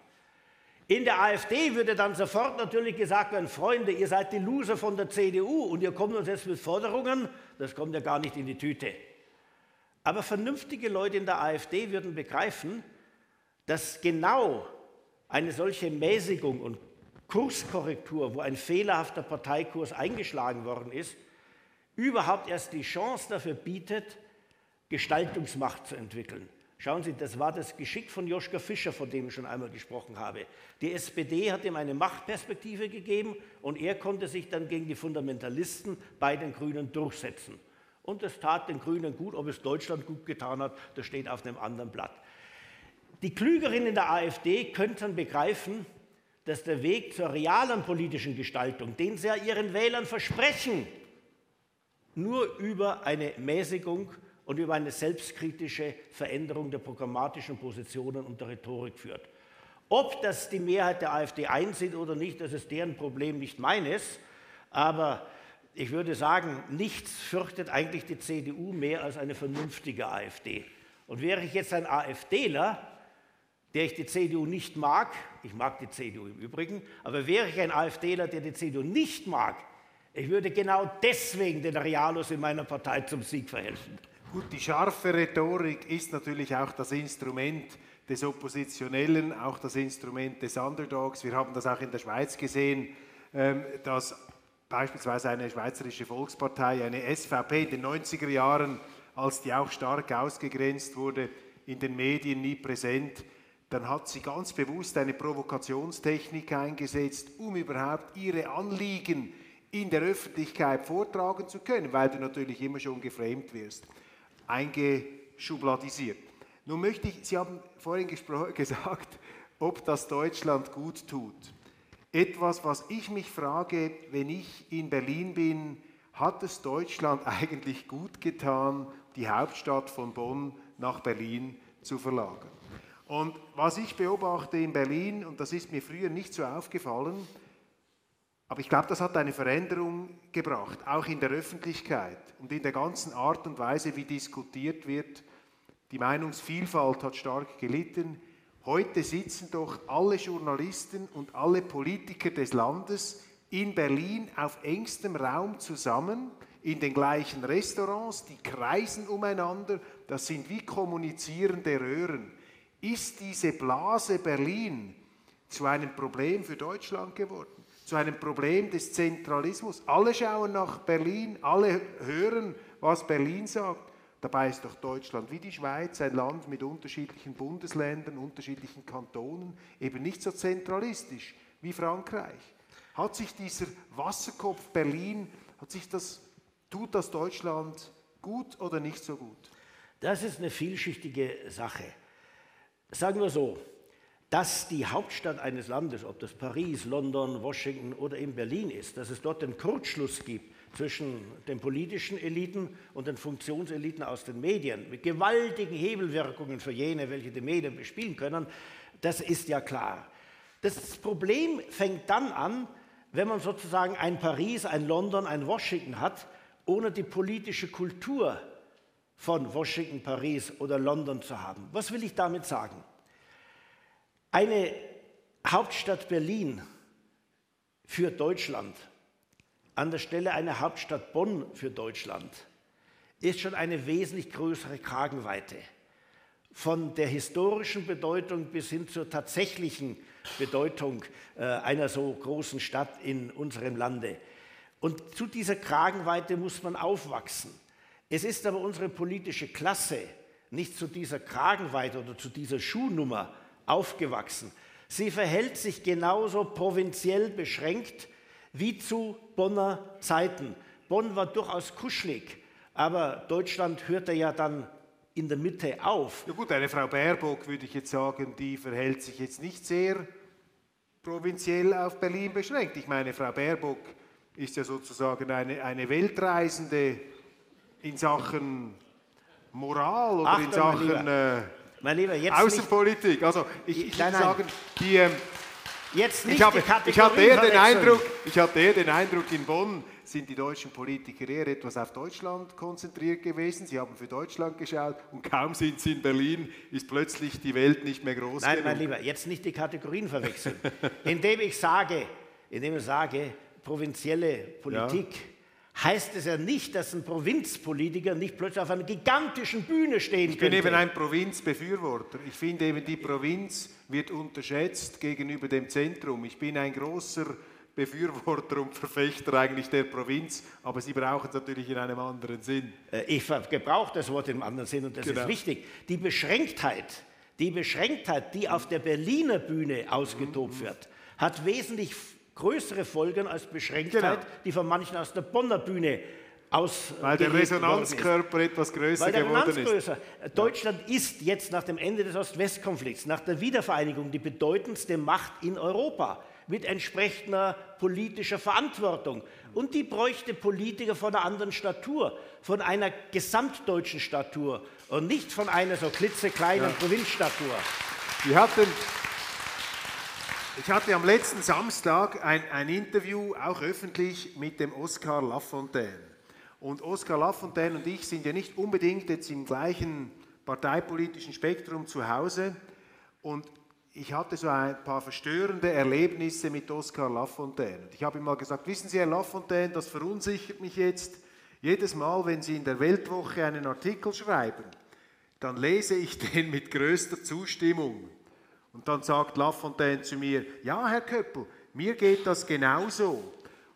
In der AfD würde dann sofort natürlich gesagt werden, Freunde, ihr seid die Loser von der CDU und ihr kommt uns jetzt mit Forderungen, das kommt ja gar nicht in die Tüte. Aber vernünftige Leute in der AfD würden begreifen, dass genau eine solche Mäßigung und Kurskorrektur, wo ein fehlerhafter Parteikurs eingeschlagen worden ist, überhaupt erst die Chance dafür bietet, Gestaltungsmacht zu entwickeln. Schauen Sie, das war das Geschick von Joschka Fischer, von dem ich schon einmal gesprochen habe. Die SPD hat ihm eine Machtperspektive gegeben und er konnte sich dann gegen die Fundamentalisten bei den Grünen durchsetzen. Und das tat den Grünen gut, ob es Deutschland gut getan hat, das steht auf einem anderen Blatt. Die Klügeren in der AfD könnten begreifen, dass der Weg zur realen politischen Gestaltung, den sie ja ihren Wählern versprechen, nur über eine Mäßigung und über eine selbstkritische Veränderung der programmatischen Positionen und der Rhetorik führt. Ob das die Mehrheit der AfD einsieht oder nicht, das ist deren Problem, nicht meines. Aber ich würde sagen, nichts fürchtet eigentlich die CDU mehr als eine vernünftige AfD. Und wäre ich jetzt ein AfDler, der ich die CDU nicht mag, ich mag die CDU im Übrigen, aber wäre ich ein AfDler, der die CDU nicht mag, ich würde genau deswegen den Realos in meiner Partei zum Sieg verhelfen. Gut, die scharfe Rhetorik ist natürlich auch das Instrument des Oppositionellen, auch das Instrument des Underdogs. Wir haben das auch in der Schweiz gesehen, ähm, dass beispielsweise eine Schweizerische Volkspartei, eine SVP in den 90er Jahren, als die auch stark ausgegrenzt wurde, in den Medien nie präsent, dann hat sie ganz bewusst eine Provokationstechnik eingesetzt, um überhaupt ihre Anliegen in der Öffentlichkeit vortragen zu können, weil du natürlich immer schon geframed wirst, eingeschubladisiert. Nun möchte ich, Sie haben vorhin (laughs) gesagt, ob das Deutschland gut tut. Etwas, was ich mich frage, wenn ich in Berlin bin, hat es Deutschland (laughs) eigentlich gut getan, die Hauptstadt von Bonn nach Berlin zu verlagern? Und was ich beobachte in Berlin, und das ist mir früher nicht so aufgefallen, aber ich glaube, das hat eine Veränderung gebracht, auch in der Öffentlichkeit und in der ganzen Art und Weise, wie diskutiert wird. Die Meinungsvielfalt hat stark gelitten. Heute sitzen doch alle Journalisten und alle Politiker des Landes in Berlin auf engstem Raum zusammen, in den gleichen Restaurants, die kreisen umeinander, das sind wie kommunizierende Röhren. Ist diese Blase Berlin zu einem Problem für Deutschland geworden? Zu einem Problem des Zentralismus? Alle schauen nach Berlin, alle hören, was Berlin sagt. Dabei ist doch Deutschland wie die Schweiz ein Land mit unterschiedlichen Bundesländern, unterschiedlichen Kantonen, eben nicht so zentralistisch wie Frankreich. Hat sich dieser Wasserkopf Berlin, hat sich das, tut das Deutschland gut oder nicht so gut? Das ist eine vielschichtige Sache. Sagen wir so, dass die Hauptstadt eines Landes, ob das Paris, London, Washington oder eben Berlin ist, dass es dort den Kurzschluss gibt zwischen den politischen Eliten und den Funktionseliten aus den Medien, mit gewaltigen Hebelwirkungen für jene, welche die Medien bespielen können, das ist ja klar. Das Problem fängt dann an, wenn man sozusagen ein Paris, ein London, ein Washington hat, ohne die politische Kultur von Washington, Paris oder London zu haben. Was will ich damit sagen? Eine Hauptstadt Berlin für Deutschland an der Stelle einer Hauptstadt Bonn für Deutschland ist schon eine wesentlich größere Kragenweite. Von der historischen Bedeutung bis hin zur tatsächlichen Bedeutung äh, einer so großen Stadt in unserem Lande. Und zu dieser Kragenweite muss man aufwachsen. Es ist aber unsere politische Klasse nicht zu dieser Kragenweite oder zu dieser Schuhnummer aufgewachsen. Sie verhält sich genauso provinziell beschränkt wie zu Bonner Zeiten. Bonn war durchaus kuschelig, aber Deutschland hörte ja dann in der Mitte auf. Ja gut, eine Frau Baerbock würde ich jetzt sagen, die verhält sich jetzt nicht sehr provinziell auf Berlin beschränkt. Ich meine, Frau Baerbock ist ja sozusagen eine, eine Weltreisende in Sachen Moral oder Achtung, in Sachen äh, mein Lieber, jetzt Außenpolitik. Also ich, ich nein, nein. sagen, die, ähm, jetzt nicht ich, habe, ich, hatte eher den Eindruck, ich hatte eher den Eindruck, in Bonn sind die deutschen Politiker eher etwas auf Deutschland konzentriert gewesen. Sie haben für Deutschland geschaut und kaum sind sie in Berlin, ist plötzlich die Welt nicht mehr groß Nein, genug. mein Lieber, jetzt nicht die Kategorien verwechseln. indem ich sage, indem ich sage, provinzielle Politik, ja. Heißt es ja nicht, dass ein Provinzpolitiker nicht plötzlich auf einer gigantischen Bühne stehen ich könnte. Ich bin eben ein Provinzbefürworter. Ich finde eben, die Provinz wird unterschätzt gegenüber dem Zentrum. Ich bin ein großer Befürworter und Verfechter eigentlich der Provinz, aber Sie brauchen es natürlich in einem anderen Sinn. Äh, ich gebrauche das Wort im anderen Sinn und das genau. ist wichtig. Die Beschränktheit, die Beschränktheit, die auf der Berliner Bühne ausgetobt mhm. wird, hat wesentlich größere Folgen als Beschränktheit, genau. die von manchen aus der Bonner Bühne aus Weil der Resonanzkörper etwas größer Weil der geworden ist. Größer. Deutschland ist jetzt nach dem Ende des Ost-West-Konflikts, nach der Wiedervereinigung die bedeutendste Macht in Europa mit entsprechender politischer Verantwortung. Und die bräuchte Politiker von einer anderen Statur, von einer gesamtdeutschen Statur und nicht von einer so klitzekleinen ja. Provinzstatur. Wir hatten ich hatte am letzten Samstag ein, ein, Interview, auch öffentlich, mit dem Oscar Lafontaine. Und Oscar Lafontaine und ich sind ja nicht unbedingt jetzt im gleichen parteipolitischen Spektrum zu Hause. Und ich hatte so ein paar verstörende Erlebnisse mit Oscar Lafontaine. Ich habe ihm mal gesagt, wissen Sie, Herr Lafontaine, das verunsichert mich jetzt. Jedes Mal, wenn Sie in der Weltwoche einen Artikel schreiben, dann lese ich (laughs) den mit größter Zustimmung. Und dann sagt Lafontaine zu mir, ja, Herr Köppel, mir geht das genauso.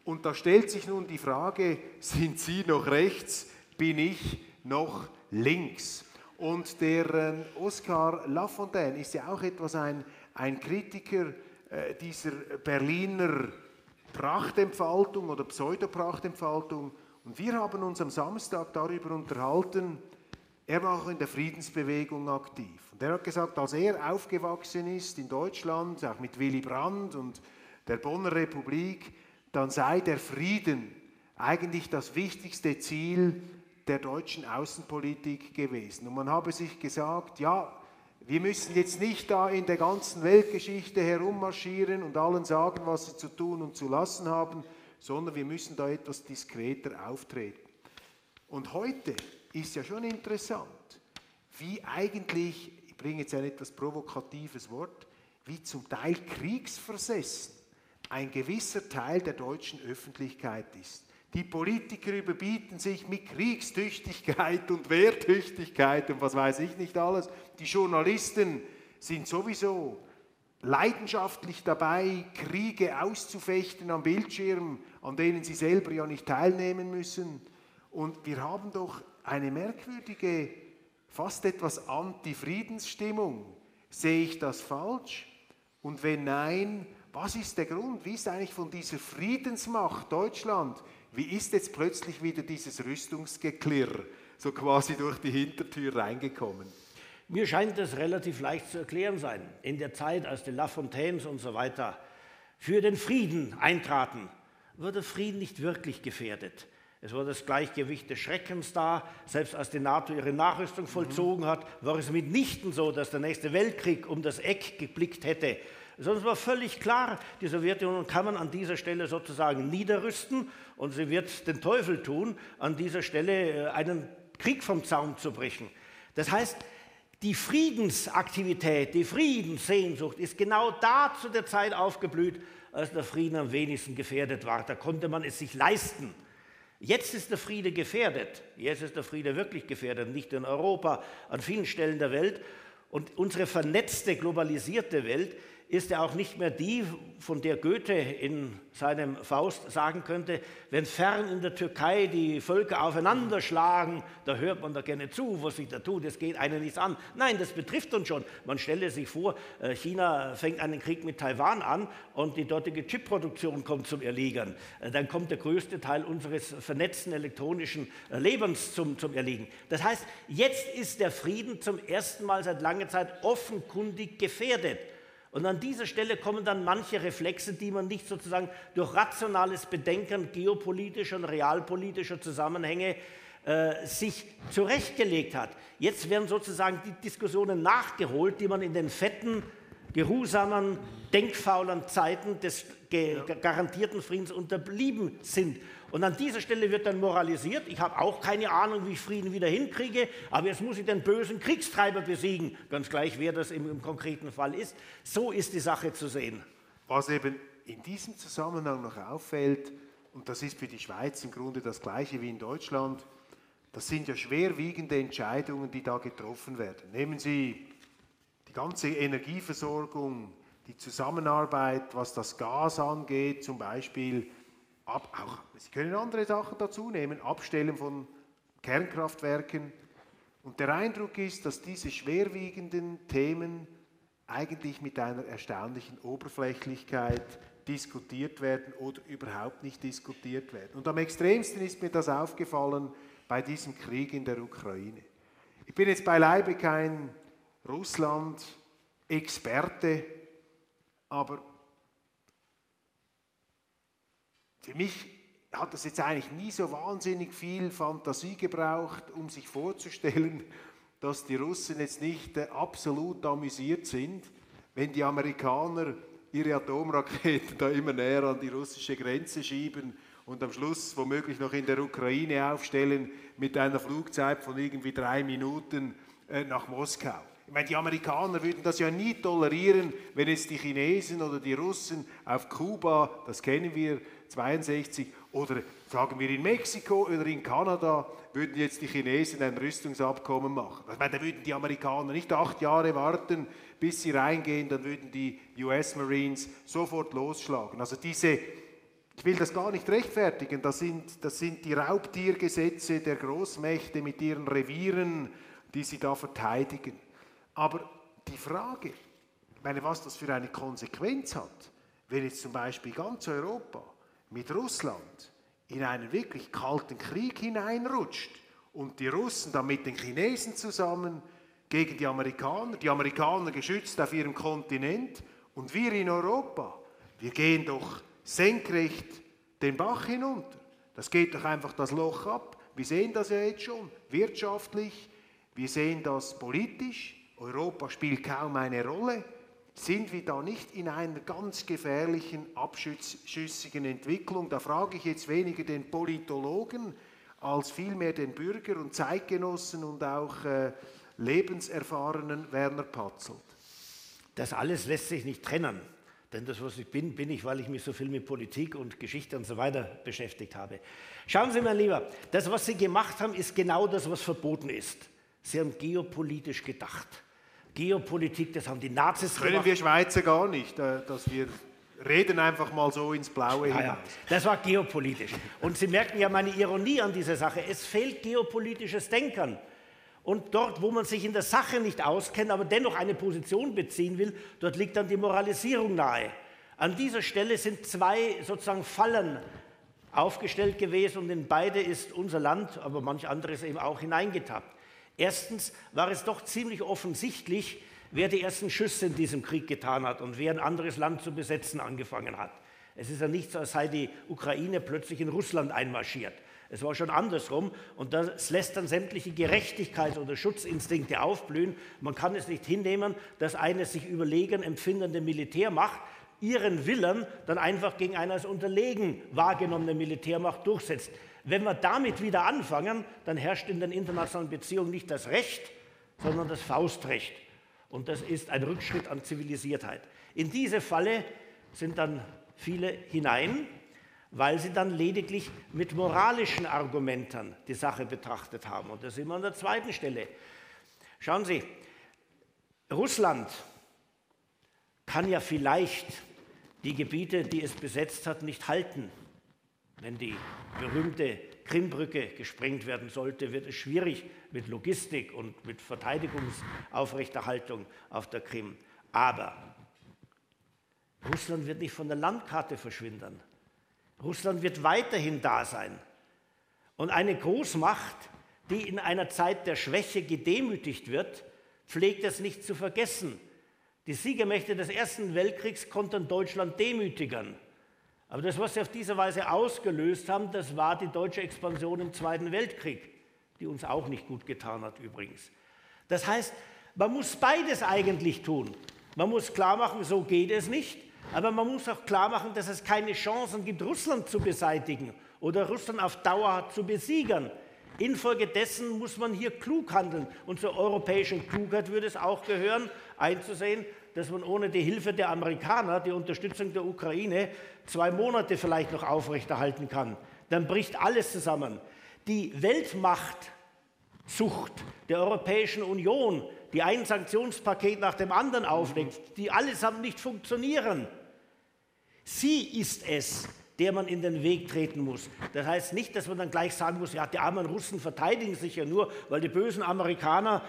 Und da stellt sich nun die Frage, sind Sie noch rechts, bin ich noch links? Und der äh, Oscar Lafontaine ist ja auch etwas ein, ein Kritiker äh, dieser Berliner Prachtentfaltung oder Pseudoprachtentfaltung. Und wir haben uns am Samstag darüber unterhalten, er war auch in der Friedensbewegung aktiv. Und er hat gesagt, als er aufgewachsen ist in Deutschland, auch mit Willy Brandt und der Bonner Republik, dann sei der Frieden eigentlich das wichtigste Ziel der deutschen Außenpolitik gewesen. Und man habe sich gesagt, ja, wir müssen jetzt nicht da in der ganzen Weltgeschichte herummarschieren und allen sagen, was sie zu tun und zu lassen haben, sondern wir müssen da etwas diskreter auftreten. Und heute ist ja schon interessant, wie eigentlich bringe jetzt ein etwas provokatives Wort, wie zum Teil kriegsversessen ein gewisser Teil der deutschen Öffentlichkeit ist. Die Politiker überbieten sich mit Kriegstüchtigkeit und Wehrtüchtigkeit und was weiß ich nicht alles. Die Journalisten sind sowieso leidenschaftlich dabei, Kriege auszufechten am Bildschirm, an denen sie selber ja nicht teilnehmen müssen. Und wir haben doch eine merkwürdige fast etwas Anti-Friedensstimmung. Sehe ich das falsch? Und wenn nein, was ist der Grund? Wie ist eigentlich von dieser Friedensmacht Deutschland, wie ist jetzt plötzlich wieder dieses Rüstungsgeklirr so quasi durch die Hintertür reingekommen? Mir scheint das relativ leicht zu erklären sein. In der Zeit, als die Lafontaines und so weiter für den Frieden eintraten, wurde Frieden nicht wirklich gefährdet. Es war das Gleichgewicht des Schreckens da. Selbst als die NATO ihre Nachrüstung mhm. vollzogen hat, war es mitnichten so, dass der nächste Weltkrieg um das Eck geblickt hätte. Es war völlig klar, die Sowjetunion kann man an dieser Stelle sozusagen niederrüsten und sie wird den Teufel tun, an dieser Stelle äh, einen Krieg vom Zaun zu brechen. Das heißt, die Friedensaktivität, die Friedenssehnsucht ist genau da zu der Zeit aufgeblüht, als der Frieden am wenigsten gefährdet war. Da konnte man es sich leisten Jetzt ist der Friede gefährdet. Jetzt ist der Friede wirklich gefährdet, nicht in Europa, an vielen Stellen der Welt. Und unsere vernetzte, globalisierte Welt ist ja auch nicht mehr die, von der Goethe in seinem Faust sagen könnte, wenn fern in der Türkei die Völker aufeinanderschlagen, da hört man da gerne zu, was sich da tut, es geht einen nichts an. Nein, das betrifft uns schon. Man stelle sich vor, äh, China fängt einen Krieg mit Taiwan an und die dortige Chipproduktion kommt zum Erliegen. Äh, dann kommt der größte Teil unseres vernetzten elektronischen äh, Lebens zum, zum Erliegen. Das heißt, jetzt ist der Frieden zum ersten Mal seit langer Zeit offenkundig gefährdet. Und an dieser Stelle kommen dann manche Reflexe, die man nicht sozusagen durch rationales Bedenken geopolitischer und realpolitischer Zusammenhänge äh, sich zurechtgelegt hat. Jetzt werden sozusagen die Diskussionen nachgeholt, die man in den fetten, geruhsamen, denkfaulen Zeiten des garantierten Friedens unterblieben sind. Und an dieser Stelle wird dann moralisiert, ich habe auch keine Ahnung, wie ich Frieden wieder hinkriege, aber jetzt muss ich den bösen Kriegstreiber besiegen, ganz gleich, wer das im, im konkreten Fall ist. So ist die Sache zu sehen. Was eben in diesem Zusammenhang noch auffällt, und das ist für die Schweiz im Grunde das gleiche wie in Deutschland, das sind ja schwerwiegende Entscheidungen, die da getroffen werden. Nehmen Sie die ganze Energieversorgung, die Zusammenarbeit, was das Gas angeht, zum Beispiel Ab, auch, Sie können andere Sachen dazu nehmen, Abstellen von Kernkraftwerken. Und der Eindruck ist, dass diese schwerwiegenden Themen eigentlich mit einer erstaunlichen Oberflächlichkeit diskutiert werden oder überhaupt nicht diskutiert werden. Und am extremsten ist mir das aufgefallen bei diesem Krieg in der Ukraine. Ich bin jetzt beileibe kein Russland-Experte, aber Für mich hat das jetzt eigentlich nie so wahnsinnig viel Fantasie gebraucht, um sich vorzustellen, (laughs) dass die Russen jetzt nicht äh, absolut amüsiert sind, wenn die Amerikaner ihre Atomraketen (laughs) da immer näher an die russische Grenze schieben und am Schluss womöglich noch in der Ukraine aufstellen mit einer Flugzeit von irgendwie drei Minuten äh, nach Moskau. Ich meine, die Amerikaner würden das ja nie tolerieren, wenn jetzt die Chinesen oder die Russen auf Kuba, das kennen wir, 62 oder sagen wir in Mexiko oder in Kanada würden jetzt die Chinesen ein Rüstungsabkommen machen. Ich meine, da würden die Amerikaner nicht acht Jahre warten, bis sie reingehen, dann würden die US Marines sofort losschlagen. Also diese, ich will das gar nicht rechtfertigen, das sind, das sind die Raubtiergesetze der Großmächte mit ihren Revieren, die sie da verteidigen. Aber die Frage, meine, was das für eine Konsequenz hat, wenn jetzt zum Beispiel ganz Europa mit Russland in einen wirklich kalten Krieg hineinrutscht und die Russen dann mit den Chinesen zusammen gegen die Amerikaner, die Amerikaner geschützt auf ihrem Kontinent und wir in Europa, wir gehen doch senkrecht den Bach hinunter. Das geht doch einfach das Loch ab. Wir sehen das ja jetzt schon, wirtschaftlich, wir sehen das politisch. Europa spielt kaum eine Rolle sind wir da nicht in einer ganz gefährlichen, abschüssigen Entwicklung? Da frage ich jetzt weniger den Politologen als vielmehr den Bürger und Zeitgenossen und auch äh, lebenserfahrenen Werner Patzelt. Das alles lässt sich nicht trennen. Denn das, was ich bin, bin ich, weil ich mich so viel mit Politik und Geschichte und so weiter beschäftigt habe. Schauen Sie mal lieber, das, was Sie gemacht haben, ist genau das, was verboten ist. Sie haben geopolitisch gedacht. Geopolitik, das haben die Nazis das können gemacht. wir Schweizer gar nicht, äh, dass wir reden einfach mal so ins Blaue ja, ja. Das war geopolitisch. Und Sie merken ja meine Ironie an dieser Sache. Es fehlt geopolitisches Denken. Und dort, wo man sich in der Sache nicht auskennt, aber dennoch eine Position beziehen will, dort liegt dann die Moralisierung nahe. An dieser Stelle sind zwei sozusagen Fallen aufgestellt gewesen und in beide ist unser Land, aber manch anderes eben auch hineingetappt. Erstens war es doch ziemlich offensichtlich, wer die ersten Schüsse in diesem Krieg getan hat und wer ein anderes Land zu besetzen angefangen hat. Es ist ja nicht so, als sei die Ukraine plötzlich in Russland einmarschiert. Es war schon andersrum und das lässt dann sämtliche Gerechtigkeits- oder Schutzinstinkte aufblühen. Man kann es nicht hinnehmen, dass eine sich überlegen empfindende Militärmacht ihren Willen dann einfach gegen eine als unterlegen wahrgenommene Militärmacht durchsetzt. Wenn wir damit wieder anfangen, dann herrscht in den internationalen Beziehungen nicht das Recht, sondern das Faustrecht. Und das ist ein Rückschritt an Zivilisiertheit. In diese Falle sind dann viele hinein, weil sie dann lediglich mit moralischen Argumenten die Sache betrachtet haben. Und da sind wir an der zweiten Stelle. Schauen Sie, Russland kann ja vielleicht die Gebiete, die es besetzt hat, nicht halten. Wenn die berühmte Krimbrücke gesprengt werden sollte, wird es schwierig mit Logistik und mit Verteidigungsaufrechterhaltung auf der Krim. Aber Russland wird nicht von der Landkarte verschwinden. Russland wird weiterhin da sein. Und eine Großmacht, die in einer Zeit der Schwäche gedemütigt wird, pflegt es nicht zu vergessen. Die Siegermächte des Ersten Weltkriegs konnten Deutschland demütigen. Aber das, was sie auf diese Weise ausgelöst haben, das war die deutsche Expansion im Zweiten Weltkrieg, die uns auch nicht gut getan hat übrigens. Das heißt, man muss beides eigentlich tun. Man muss klar machen, so geht es nicht, aber man muss auch klar machen, dass es keine Chancen gibt, Russland zu beseitigen oder Russland auf Dauer zu besiegen. Infolgedessen muss man hier klug handeln. Und zur europäischen Klugheit würde es auch gehören, einzusehen, dass man ohne die Hilfe der Amerikaner die Unterstützung der Ukraine zwei Monate vielleicht noch aufrechterhalten kann. Dann bricht alles zusammen. Die Weltmachtsucht der Europäischen Union, die ein Sanktionspaket nach dem anderen auflegt, die allesamt nicht funktionieren. Sie ist es, der man in den Weg treten muss. Das heißt nicht, dass man dann gleich sagen muss, ja, die armen Russen verteidigen sich ja nur, weil die bösen Amerikaner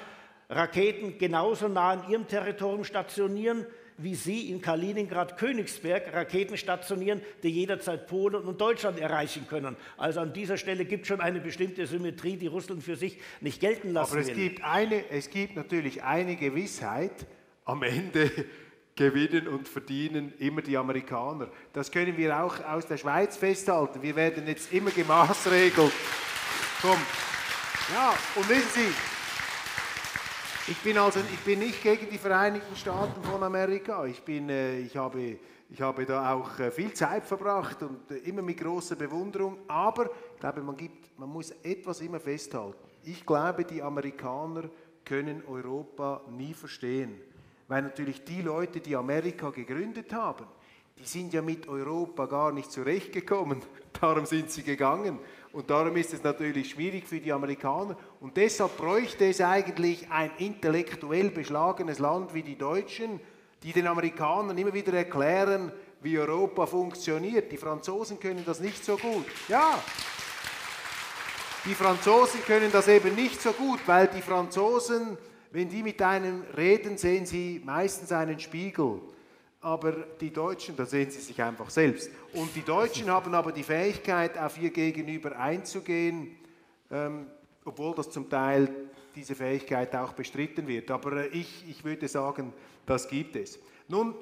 Raketen genauso nah an ihrem Territorium stationieren, wie sie in Kaliningrad Königsberg Raketen stationieren, die jederzeit Polen und Deutschland erreichen können. Also an dieser Stelle gibt es schon eine bestimmte Symmetrie, die Russland für sich nicht gelten lassen Aber es will. gibt, eine, es gibt natürlich eine Gewissheit, am Ende (laughs) gewinnen und verdienen immer die Amerikaner. Das können wir auch aus der Schweiz festhalten. Wir werden jetzt immer gemaßregelt. Komm. Ja, und wissen Sie, ich bin also ich bin nicht gegen die Vereinigten Staaten von Amerika. Ich, bin, äh, ich, habe, ich habe da auch äh, viel Zeit verbracht und äh, immer mit großer Bewunderung. Aber ich glaube, man, gibt, man muss etwas immer festhalten. Ich glaube, die Amerikaner können Europa nie verstehen. Weil natürlich die Leute, die Amerika gegründet haben, die sind ja mit Europa gar nicht zurechtgekommen. (laughs) Darum sind sie gegangen. Und darum ist es natürlich schwierig für die Amerikaner. Und deshalb bräuchte es eigentlich ein intellektuell beschlagenes Land wie die Deutschen, die den Amerikanern immer wieder erklären, wie Europa funktioniert. Die Franzosen können das nicht so gut. Ja, die Franzosen können das eben nicht so gut, weil die Franzosen wenn die mit einem reden, sehen sie meistens einen Spiegel. Aber die Deutschen, da sehen sie sich einfach selbst. Und die Deutschen haben aber die Fähigkeit, auf ihr Gegenüber einzugehen, ähm, obwohl das zum Teil diese Fähigkeit auch bestritten wird. Aber äh, ich, ich würde sagen, das gibt es. Nun,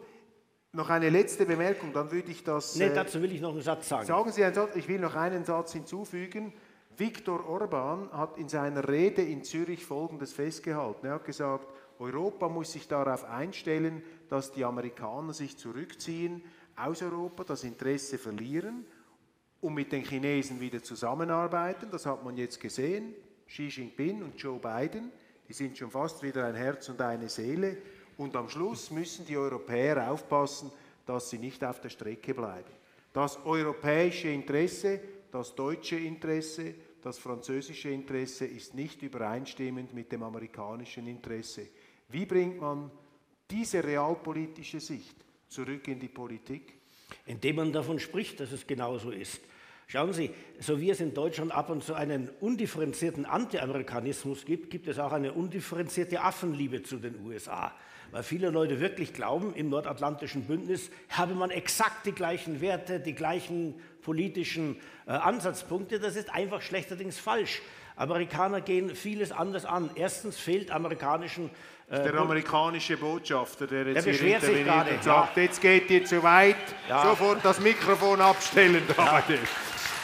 noch eine letzte Bemerkung, dann würde ich das. Nee, äh, dazu will ich noch einen Satz sagen. Sagen Sie einen Satz, ich will noch einen Satz hinzufügen. Viktor Orban hat in seiner Rede in Zürich Folgendes festgehalten. Er hat gesagt, Europa muss sich darauf einstellen, dass die Amerikaner sich zurückziehen aus Europa, das Interesse verlieren und mit den Chinesen wieder zusammenarbeiten. Das hat man jetzt gesehen. Xi Jinping und Joe Biden, die sind schon fast wieder ein Herz und eine Seele. Und am Schluss müssen die Europäer aufpassen, dass sie nicht auf der Strecke bleiben. Das europäische Interesse, das deutsche Interesse, das französische Interesse ist nicht übereinstimmend mit dem amerikanischen Interesse. Wie bringt man diese realpolitische Sicht zurück in die Politik? Indem man davon spricht, dass es genauso ist. Schauen Sie, so wie es in Deutschland ab und zu einen undifferenzierten Anti-Amerikanismus gibt, gibt es auch eine undifferenzierte Affenliebe zu den USA. Weil viele Leute wirklich glauben, im nordatlantischen Bündnis habe man exakt die gleichen Werte, die gleichen politischen äh, Ansatzpunkte. Das ist einfach schlechterdings falsch. Amerikaner gehen vieles anders an. Erstens fehlt amerikanischen äh, der amerikanische Botschafter, der jetzt der hier interveniert und sagt, ja. jetzt geht ihr zu weit, ja. sofort das Mikrofon abstellen. Ja.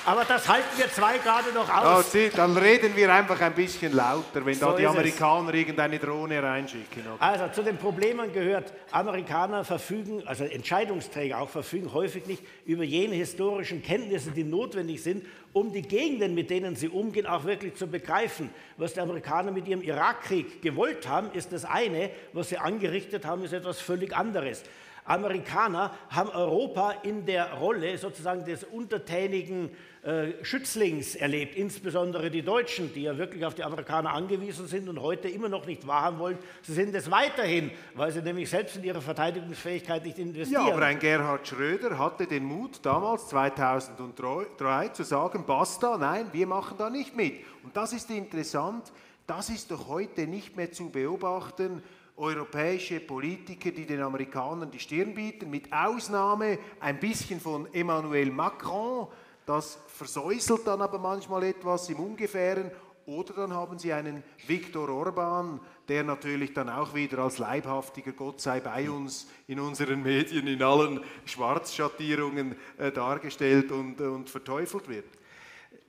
Aber das halten wir zwei gerade noch aus. Ja, dann reden wir einfach ein bisschen lauter, wenn so da die Amerikaner es. irgendeine Drohne reinschicken. Okay. Also zu den Problemen gehört, Amerikaner verfügen, also Entscheidungsträger auch verfügen häufig nicht über jene historischen Kenntnisse, die notwendig sind, um die Gegenden, mit denen sie umgehen, auch wirklich zu begreifen. Was die Amerikaner mit ihrem Irakkrieg gewollt haben, ist das eine, was sie angerichtet haben, ist etwas völlig anderes. Amerikaner haben Europa in der Rolle sozusagen des untertänigen äh, Schützlings erlebt, insbesondere die Deutschen, die ja wirklich auf die Amerikaner angewiesen sind und heute immer noch nicht wahrhaben wollen. Sie sind es weiterhin, weil sie nämlich selbst in ihre Verteidigungsfähigkeit nicht investieren. Ja, aber ein Gerhard Schröder hatte den Mut damals 2003 zu sagen, basta, nein, wir machen da nicht mit. Und das ist interessant, das ist doch heute nicht mehr zu beobachten europäische Politiker, die den Amerikanern die Stirn bieten, mit Ausnahme ein bisschen von Emmanuel Macron, das versäuselt dann aber manchmal etwas im Ungefähren, oder dann haben sie einen Viktor Orban, der natürlich dann auch wieder als leibhaftiger Gott sei bei uns in unseren Medien in allen Schwarzschattierungen äh, dargestellt und, äh, und verteufelt wird.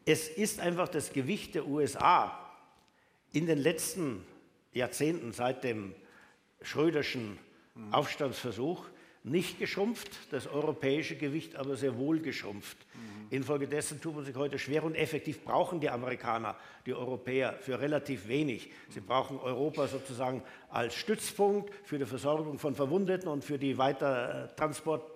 Es ist einfach das Gewicht der USA in den letzten Jahrzehnten seit dem Schröderschen Aufstandsversuch nicht geschrumpft, das europäische Gewicht aber sehr wohl geschrumpft. Infolgedessen tut man sich heute schwer und effektiv brauchen die Amerikaner die Europäer für relativ wenig. Sie brauchen Europa sozusagen als Stützpunkt für die Versorgung von Verwundeten und für die Weitertransport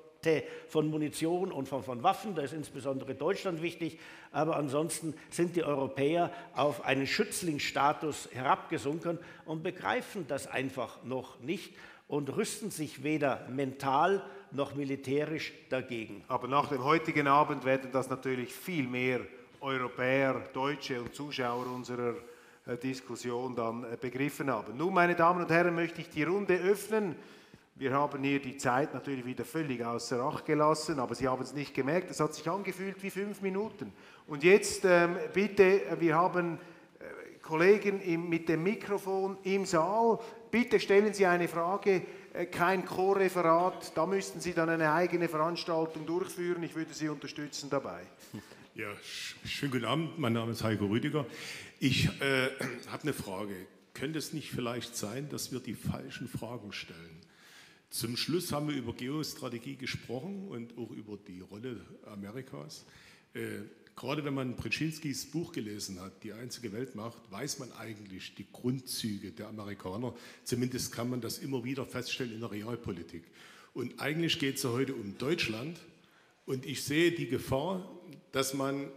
von Munition und von, von, Waffen, da ist insbesondere Deutschland wichtig, aber ansonsten sind die Europäer auf einen Schützlingsstatus herabgesunken und begreifen das einfach noch nicht und rüsten sich weder mental noch militärisch dagegen. Aber nach dem heutigen Abend werden das natürlich viel mehr Europäer, Deutsche und Zuschauer unserer äh, Diskussion dann äh, begriffen haben. Nun, meine Damen und Herren, möchte ich die Runde öffnen. Wir haben hier die Zeit natürlich wieder völlig außer Acht gelassen, aber Sie haben es nicht gemerkt. Es hat sich angefühlt wie fünf Minuten. Und jetzt ähm, bitte, äh, wir haben Kollegen im, mit dem Mikrofon im Saal. Bitte stellen Sie eine Frage, äh, kein Co-Referat. Da müssten Sie dann eine eigene Veranstaltung durchführen. Ich würde Sie unterstützen dabei. Ja, schönen guten Abend. Mein Name ist Heiko Rüdiger. Ich äh, (clears throat) habe eine Frage. Könnte es nicht vielleicht sein, dass wir die falschen Fragen stellen? Zum Schluss haben wir über Geostrategie gesprochen und auch über die Rolle Amerikas. Äh, gerade wenn man Brzezinskis Buch gelesen hat, Die einzige Weltmacht, weiß man eigentlich die Grundzüge der Amerikaner. Zumindest kann man das immer wieder feststellen in der Realpolitik. Und eigentlich geht es ja heute um Deutschland. Und ich sehe die Gefahr, dass man,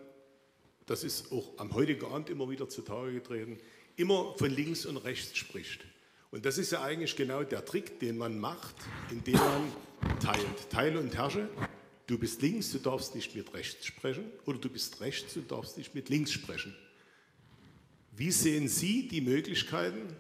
das ist auch am heutigen Abend immer wieder zutage getreten, immer von links und rechts spricht. Und das ist ja eigentlich genau der Trick, den man macht, indem man teilt. Teile und herrsche. Du bist links, du darfst nicht mit rechts sprechen. Oder du bist rechts, du darfst nicht mit links sprechen. Wie sehen Sie die Möglichkeiten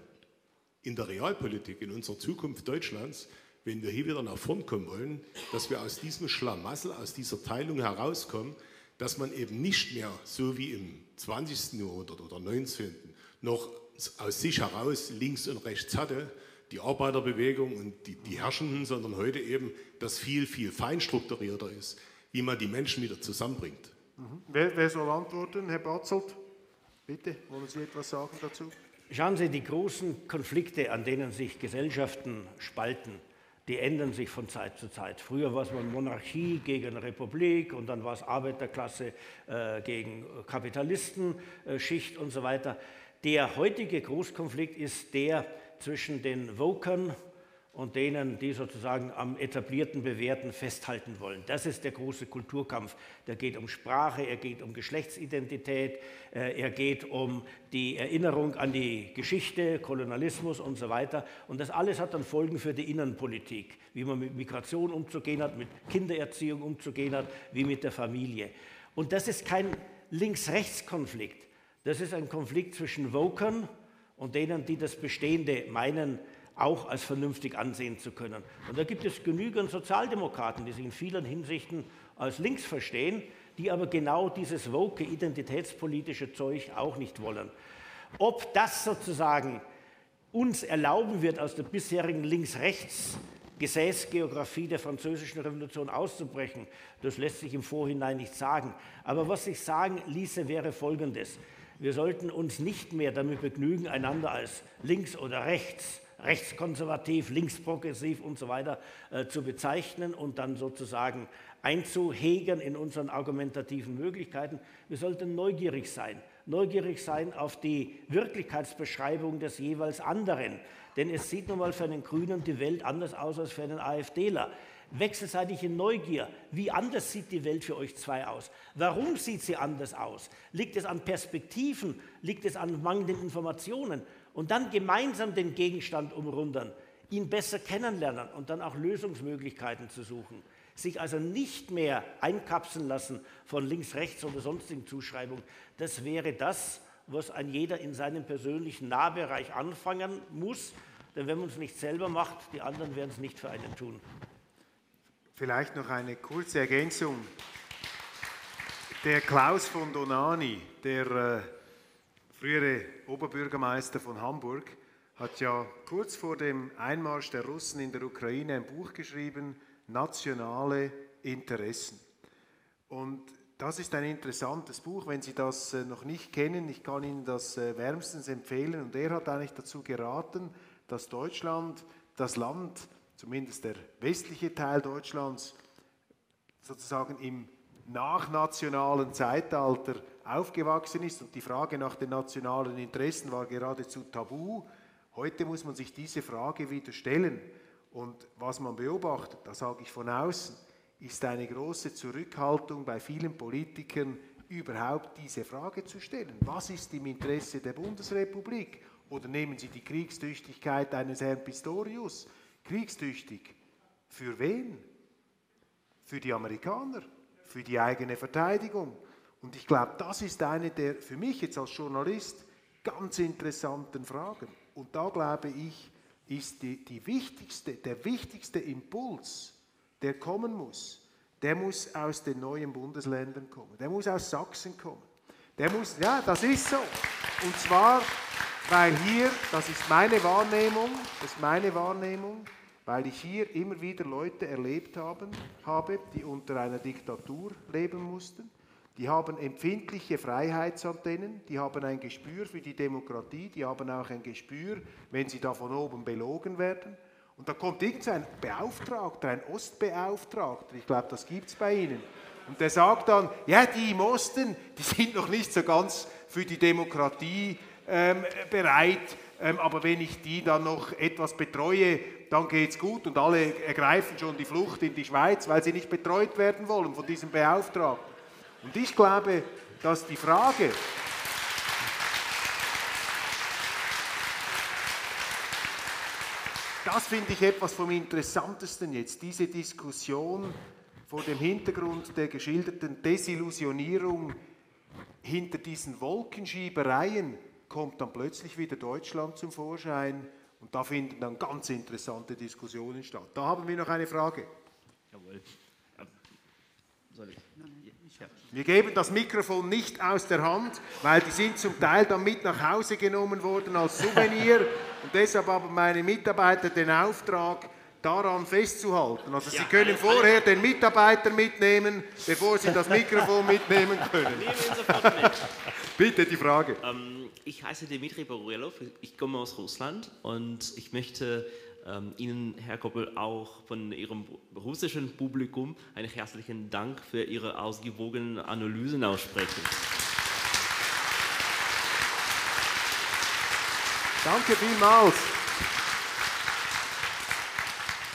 in der Realpolitik, in unserer Zukunft Deutschlands, wenn wir hier wieder nach vorn kommen wollen, dass wir aus diesem Schlamassel, aus dieser Teilung herauskommen, dass man eben nicht mehr so wie im 20. Jahrhundert oder 19. noch aus sich heraus links und rechts hatte, die Arbeiterbewegung und die, die Herrschenden, sondern heute eben das viel, viel feinstrukturierter ist, wie man die Menschen wieder zusammenbringt. Mhm. Wer, wer soll antworten? Herr Batzelt, bitte, wollen Sie etwas sagen dazu? Schauen Sie, die großen Konflikte, an denen sich Gesellschaften spalten, die ändern sich von Zeit zu Zeit. Früher war es mal Monarchie gegen Republik und dann war es Arbeiterklasse äh, gegen Kapitalistenschicht äh, und so weiter. Der heutige Großkonflikt ist der zwischen den Vokern und denen, die sozusagen am etablierten Bewährten festhalten wollen. Das ist der große Kulturkampf. Der geht um Sprache, er geht um Geschlechtsidentität, äh, er geht um die Erinnerung an die Geschichte, Kolonialismus und so weiter. Und das alles hat dann Folgen für die Innenpolitik, wie man mit Migration umzugehen hat, mit Kindererziehung umzugehen hat, wie mit der Familie. Und das ist kein Links-Rechts-Konflikt. Das ist ein Konflikt zwischen Vokern und denen, die das Bestehende meinen, auch als vernünftig ansehen zu können. Und da gibt es genügend Sozialdemokraten, die sich in vielen Hinsichten als links verstehen, die aber genau dieses woke identitätspolitische Zeug auch nicht wollen. Ob das sozusagen uns erlauben wird, aus der bisherigen Links-Rechts Gesäßgeografie der französischen Revolution auszubrechen, das lässt sich im Vorhinein nicht sagen. Aber was ich sagen ließe, wäre Folgendes. Wir sollten uns nicht mehr damit begnügen, einander als links oder rechts, rechtskonservativ, linksprogressiv und so weiter äh, zu bezeichnen und dann sozusagen einzuhegen in unseren argumentativen Möglichkeiten. Wir sollten neugierig sein. Neugierig sein auf die Wirklichkeitsbeschreibung des jeweils anderen. Denn es sieht nun mal für einen Grünen die Welt anders aus als für einen AfDler. Wechselseitige Neugier. Wie anders sieht die Welt für euch zwei aus? Warum sieht sie anders aus? Liegt es an Perspektiven? Liegt es an mangelnden Informationen? Und dann gemeinsam den Gegenstand umrundern, ihn besser kennenlernen und dann auch Lösungsmöglichkeiten zu suchen. Sich also nicht mehr einkapseln lassen von links, rechts oder sonstigen Zuschreibungen. Das wäre das, was ein jeder in seinem persönlichen Nahbereich anfangen muss. Denn wenn man es nicht selber macht, die anderen werden es nicht für einen tun. Vielleicht noch eine kurze Ergänzung. Der Klaus von Donani, der äh, frühere Oberbürgermeister von Hamburg, hat ja kurz vor dem Einmarsch der Russen in der Ukraine ein Buch geschrieben, Nationale Interessen. Und das ist ein interessantes Buch, wenn Sie das äh, noch nicht kennen. Ich kann Ihnen das äh, wärmstens empfehlen. Und er hat eigentlich dazu geraten, dass Deutschland das Land zumindest der westliche Teil Deutschlands, sozusagen im nachnationalen Zeitalter aufgewachsen ist und die Frage nach den nationalen Interessen war geradezu tabu. Heute muss man sich diese Frage wieder stellen. Und was man beobachtet, das sage ich von außen, ist eine große Zurückhaltung bei vielen Politikern, überhaupt diese Frage zu stellen. Was ist im Interesse der Bundesrepublik? Oder nehmen Sie die Kriegstüchtigkeit eines Herrn Pistorius. Kriegstüchtig. Für wen? Für die Amerikaner, für die eigene Verteidigung. Und ich glaube, das ist eine der für mich jetzt als Journalist ganz interessanten Fragen. Und da glaube ich, ist die, die wichtigste, der wichtigste Impuls, der kommen muss, der muss aus den neuen Bundesländern kommen. Der muss aus Sachsen kommen. Der muss, ja, das ist so. Und zwar weil hier, das ist meine Wahrnehmung, das ist meine Wahrnehmung, weil ich hier immer wieder Leute erlebt haben, habe, die unter einer Diktatur leben mussten. Die haben empfindliche Freiheitsantennen, die haben ein Gespür für die Demokratie, die haben auch ein Gespür, wenn sie da von oben belogen werden. Und da kommt irgendein Beauftragter, ein Ostbeauftragter, ich glaube, das gibt es bei Ihnen. Und der sagt dann, ja, die im Osten, die sind noch nicht so ganz für die Demokratie ähm, bereit, aber wenn ich die dann noch etwas betreue, dann geht es gut und alle ergreifen schon die Flucht in die Schweiz, weil sie nicht betreut werden wollen von diesem Beauftragten. Und ich glaube, dass die Frage, das finde ich etwas vom Interessantesten jetzt, diese Diskussion vor dem Hintergrund der geschilderten Desillusionierung hinter diesen Wolkenschiebereien, kommt dann plötzlich wieder Deutschland zum Vorschein und da finden dann ganz interessante Diskussionen statt. Da haben wir noch eine Frage. Jawohl. Soll ich? Wir geben das Mikrofon nicht aus der Hand, weil die sind zum Teil dann mit nach Hause genommen worden als Souvenir. Und deshalb haben meine Mitarbeiter den Auftrag, daran festzuhalten. Also Sie können vorher den Mitarbeiter mitnehmen, bevor Sie das Mikrofon mitnehmen können. Bitte die Frage. Ähm, ich heiße Dimitri Borelov, ich komme aus Russland und ich möchte ähm, Ihnen, Herr Koppel, auch von Ihrem russischen Publikum einen herzlichen Dank für Ihre ausgewogenen Analysen aussprechen. Danke vielmals.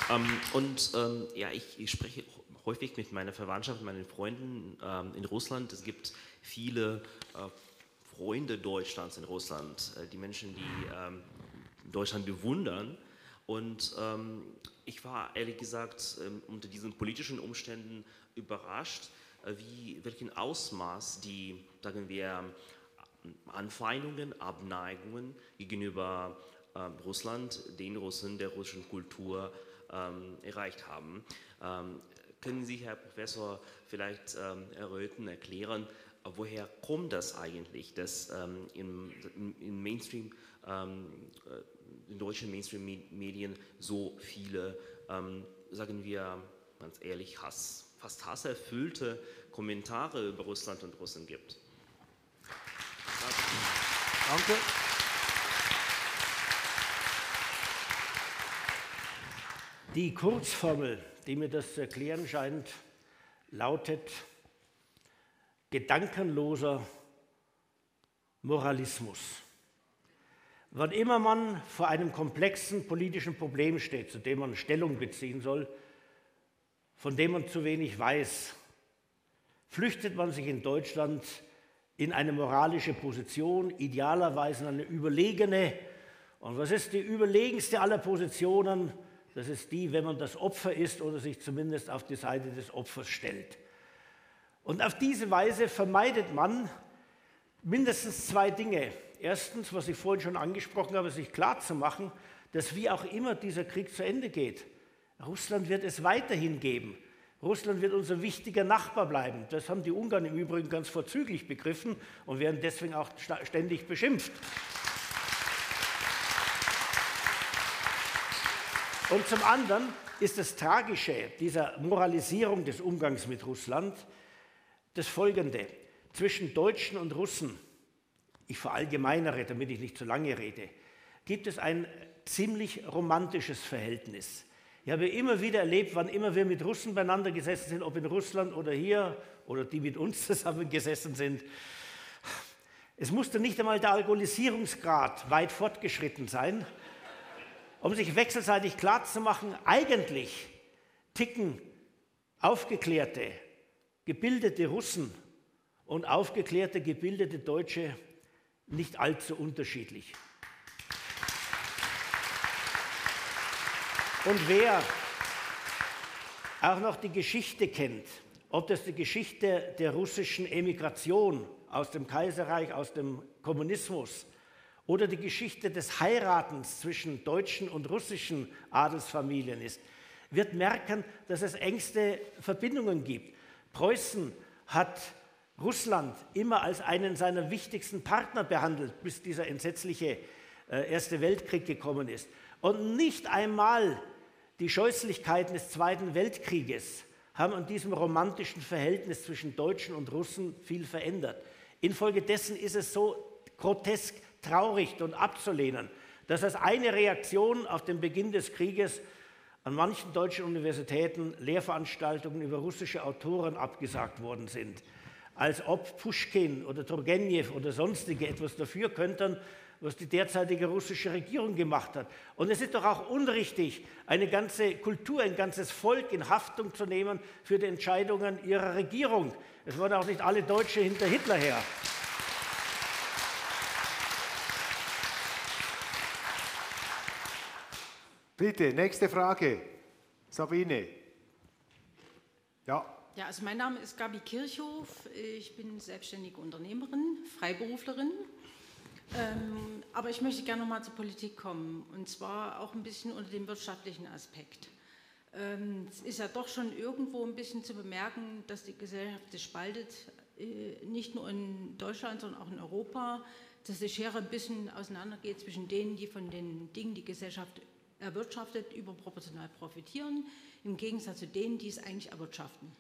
Ähm, und ähm, ja, ich, ich, spreche häufig mit meiner Verwandtschaft, meinen Freunden ähm, in Russland. Es gibt viele äh, Freunde Deutschlands in Russland, äh, die Menschen, die ähm, Deutschland bewundern. Und ähm, ich war ehrlich gesagt ähm, unter diesen politischen Umständen überrascht, äh, wie, welchen Ausmaß die, sagen wir, Anfeindungen, Abneigungen gegenüber Russland, den Russen, der russischen Kultur erreicht haben. Können Sie, Herr Professor, vielleicht erröten, erklären, woher kommt das eigentlich, dass ähm, im, im, Mainstream, ähm, äh, in deutschen Mainstream-Medien so viele, ähm, sagen wir ganz ehrlich, Hass, fast hasserfüllte Kommentare über Russland und Russen gibt? Danke. Die Kurzformel, die mir das zu erklären scheint, lautet gedankenloser Moralismus. Wann immer man vor einem komplexen politischen Problem steht, zu dem man Stellung beziehen soll, von dem man zu wenig weiß, flüchtet man sich in Deutschland in eine moralische Position, idealerweise in eine überlegene. Und was ist die überlegenste aller Positionen? Das ist die, wenn man das Opfer ist oder sich zumindest auf die Seite des Opfers stellt. Und auf diese Weise vermeidet man mindestens zwei Dinge. Erstens, was ich vorhin schon angesprochen habe, sich klarzumachen, dass wie auch immer dieser Krieg zu Ende geht, Russland wird es weiterhin geben. Russland wird unser wichtiger Nachbar bleiben. Das haben die Ungarn im Übrigen ganz vorzüglich begriffen und werden deswegen auch ständig beschimpft. Und zum anderen ist das Tragische dieser Moralisierung des Umgangs mit Russland das Folgende. Zwischen Deutschen und Russen, ich verallgemeinere, damit ich nicht zu lange rede, gibt es ein ziemlich romantisches Verhältnis. Ich habe immer wieder erlebt, wann immer wir mit Russen beieinander gesessen sind, ob in Russland oder hier oder die mit uns zusammen gesessen sind. Es musste nicht einmal der Alkoholisierungsgrad weit fortgeschritten sein, um sich wechselseitig klarzumachen, eigentlich ticken aufgeklärte, gebildete Russen und aufgeklärte, gebildete Deutsche nicht allzu unterschiedlich. Und wer auch noch die Geschichte kennt, ob das die Geschichte der russischen Emigration aus dem Kaiserreich, aus dem Kommunismus oder die Geschichte des Heiratens zwischen deutschen und russischen Adelsfamilien ist, wird merken, dass es engste Verbindungen gibt. Preußen hat Russland immer als einen seiner wichtigsten Partner behandelt, bis dieser entsetzliche äh, Erste Weltkrieg gekommen ist. Und nicht einmal die Scheußlichkeiten des Zweiten Weltkrieges haben an diesem romantischen Verhältnis zwischen Deutschen und Russen viel verändert. Infolgedessen ist es so grotesk traurig und abzulehnen, dass als eine Reaktion auf den Beginn des Krieges an manchen deutschen Universitäten Lehrveranstaltungen über russische Autoren abgesagt worden sind, als ob Puschkin oder Turgenev oder sonstige etwas dafür könnten, was die derzeitige russische Regierung gemacht hat. Und es ist doch auch unrichtig, eine ganze Kultur, ein ganzes Volk in Haftung zu nehmen für die Entscheidungen ihrer Regierung. Es waren auch nicht alle Deutsche hinter Hitler her. Bitte, nächste Frage. Sabine. Ja. Ja, also mein Name ist Gabi Kirchhoff. Ich bin selbstständige Unternehmerin, Freiberuflerin ähm, aber ich möchte gerne noch mal zur Politik kommen und zwar auch ein bisschen unter dem wirtschaftlichen Aspekt. Ähm, es ist ja doch schon irgendwo ein bisschen zu bemerken, dass die Gesellschaft sich spaltet, äh, nicht nur in Deutschland, sondern auch in Europa, dass die Schere ein bisschen auseinandergeht zwischen denen, die von den Dingen, die Gesellschaft erwirtschaftet, überproportional profitieren, im Gegensatz zu denen, die es eigentlich erwirtschaften.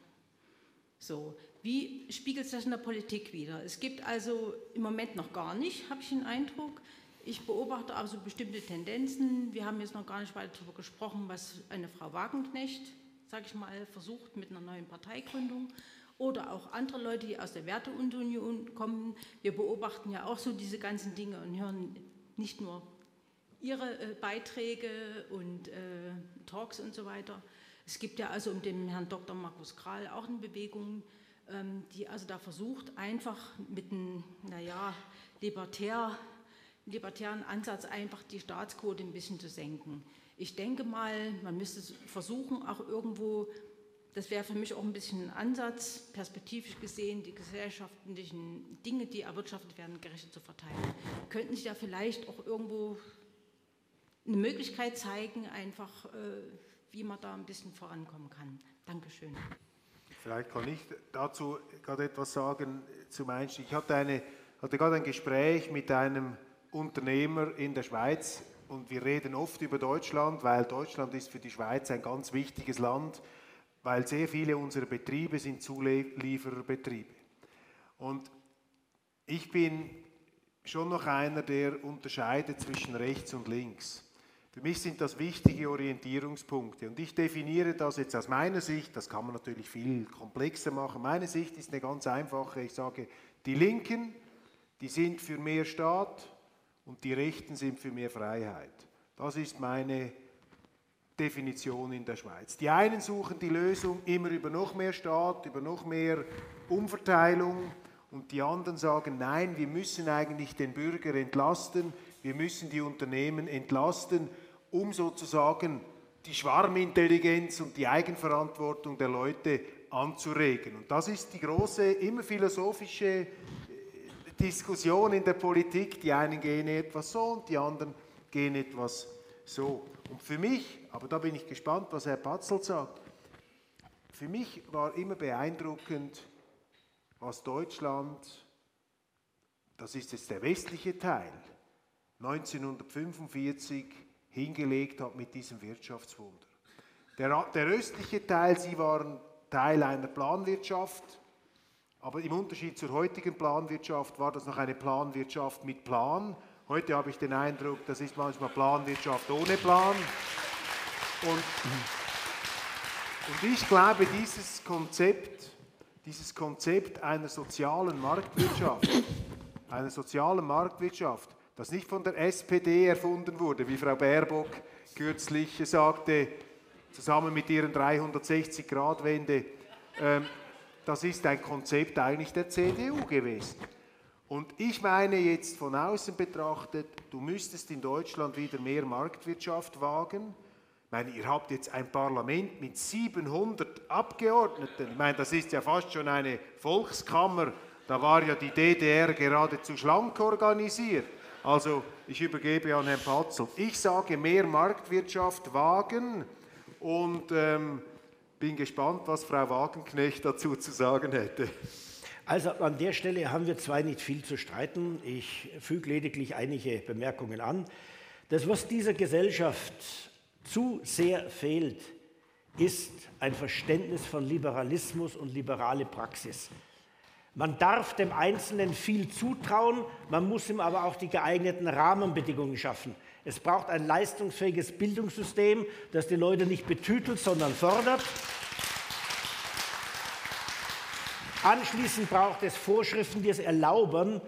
So, wie spiegelt das in der Politik wieder? Es gibt also im Moment noch gar nicht, habe ich den Eindruck. Ich beobachte also bestimmte Tendenzen. Wir haben jetzt noch gar nicht weiter darüber gesprochen, was eine Frau Wagenknecht, sage ich mal, versucht mit einer neuen Parteigründung oder auch andere Leute, die aus der Werteunion kommen. Wir beobachten ja auch so diese ganzen Dinge und hören nicht nur ihre äh, Beiträge und äh, Talks und so weiter, es gibt ja also um den Herrn Dr. Markus Kral auch eine Bewegung, ähm, die also da versucht, einfach mit einem, naja, libertär, libertären Ansatz einfach die Staatsquote ein bisschen zu senken. Ich denke mal, man müsste versuchen, auch irgendwo, das wäre für mich auch ein bisschen ein Ansatz, perspektivisch gesehen, die gesellschaftlichen Dinge, die erwirtschaftet werden, gerecht zu verteilen. Könnten Sie da vielleicht auch irgendwo eine Möglichkeit zeigen, einfach äh, wie man da ein bisschen vorankommen kann. Dankeschön. Vielleicht kann ich dazu gerade etwas sagen zum Einstieg. Ich hatte, eine, hatte gerade ein Gespräch mit einem Unternehmer in der Schweiz und wir reden oft über Deutschland, weil Deutschland ist für die Schweiz ein ganz wichtiges Land, weil sehr viele unserer Betriebe sind Zuliefererbetriebe. Und ich bin schon noch einer, der unterscheidet zwischen rechts und links. Für mich sind das wichtige Orientierungspunkte. Und ich definiere das jetzt aus meiner Sicht, das kann man natürlich viel komplexer machen. Meine Sicht ist eine ganz einfache. Ich sage, die Linken, die sind für mehr Staat und die Rechten sind für mehr Freiheit. Das ist meine Definition in der Schweiz. Die einen suchen die Lösung immer über noch mehr Staat, über noch mehr Umverteilung und die anderen sagen, nein, wir müssen eigentlich den Bürger entlasten, wir müssen die Unternehmen entlasten um sozusagen die Schwarmintelligenz und die Eigenverantwortung der Leute anzuregen. Und das ist die große, immer philosophische äh, Diskussion in der Politik. Die einen gehen etwas so und die anderen gehen etwas so. Und für mich, aber da bin ich gespannt, was Herr Patzel sagt, für mich war immer beeindruckend, was Deutschland, das ist jetzt der westliche Teil, 1945 hingelegt hat mit diesem Wirtschaftswunder. Der, der östliche Teil, sie waren Teil einer Planwirtschaft, aber im Unterschied zur heutigen Planwirtschaft war das noch eine Planwirtschaft mit Plan. Heute habe ich den Eindruck, das ist manchmal Planwirtschaft ohne Plan. Und, und ich glaube, dieses Konzept, dieses Konzept einer sozialen Marktwirtschaft, einer sozialen Marktwirtschaft, das nicht von der SPD erfunden wurde, wie Frau Baerbock kürzlich sagte, zusammen mit ihren 360-Grad-Wende. Ähm, das ist ein Konzept eigentlich der CDU gewesen. Und ich meine jetzt von außen betrachtet, du müsstest in Deutschland wieder mehr Marktwirtschaft wagen. Ich meine, ihr habt jetzt ein Parlament mit 700 Abgeordneten. Ich meine, das ist ja fast schon eine Volkskammer. Da war ja die DDR geradezu schlank organisiert. Also ich übergebe an Herrn Patzel. Ich sage mehr Marktwirtschaft wagen und ähm, bin gespannt, was Frau Wagenknecht dazu zu sagen hätte. Also an der Stelle haben wir zwei nicht viel zu streiten. Ich füge lediglich einige Bemerkungen an. Das, was dieser Gesellschaft zu sehr fehlt, ist ein Verständnis von Liberalismus und liberale Praxis. Man darf dem Einzelnen viel zutrauen, man muss ihm aber auch die geeigneten Rahmenbedingungen schaffen. Es braucht ein leistungsfähiges Bildungssystem, das die Leute nicht betütelt, sondern fördert. Anschließend braucht es Vorschriften, die es erlauben,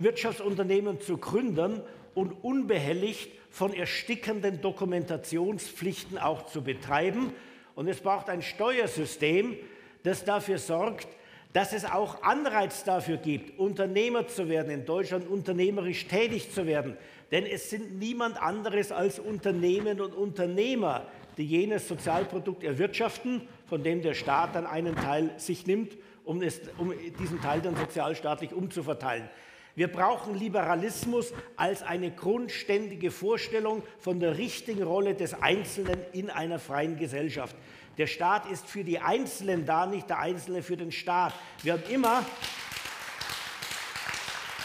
Wirtschaftsunternehmen zu gründen und unbehelligt von erstickenden Dokumentationspflichten auch zu betreiben. Und es braucht ein Steuersystem, das dafür sorgt, dass es auch Anreiz dafür gibt, Unternehmer zu werden, in Deutschland unternehmerisch tätig zu werden. Denn es sind niemand anderes als Unternehmen und Unternehmer, die jenes Sozialprodukt erwirtschaften, von dem der Staat dann einen Teil sich nimmt, um, es, um diesen Teil dann sozialstaatlich umzuverteilen. Wir brauchen Liberalismus als eine grundständige Vorstellung von der richtigen Rolle des Einzelnen in einer freien Gesellschaft. Der Staat ist für die Einzelnen da, nicht der Einzelne für den Staat. Wir haben immer,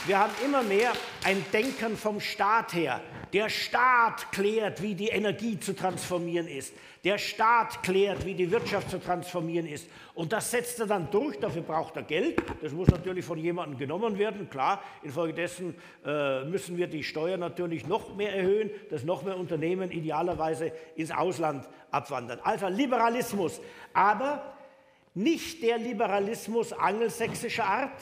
wir haben immer mehr ein Denken vom Staat her. Der Staat klärt, wie die Energie zu transformieren ist. Der Staat klärt, wie die Wirtschaft zu transformieren ist. Und das setzt er dann durch. Dafür braucht er Geld. Das muss natürlich von jemandem genommen werden. Klar, infolgedessen äh, müssen wir die Steuern natürlich noch mehr erhöhen, dass noch mehr Unternehmen idealerweise ins Ausland abwandern. Also Liberalismus. Aber nicht der Liberalismus angelsächsischer Art,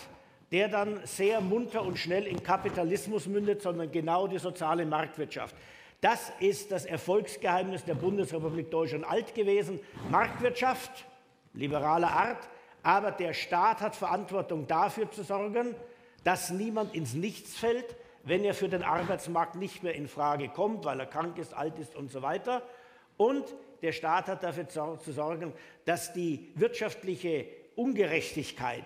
der dann sehr munter und schnell in Kapitalismus mündet, sondern genau die soziale Marktwirtschaft. Das ist das Erfolgsgeheimnis der Bundesrepublik Deutschland alt gewesen. Marktwirtschaft, liberaler Art, aber der Staat hat Verantwortung dafür zu sorgen, dass niemand ins Nichts fällt, wenn er für den Arbeitsmarkt nicht mehr in Frage kommt, weil er krank ist, alt ist und so weiter. Und der Staat hat dafür zu sorgen, dass die wirtschaftliche Ungerechtigkeit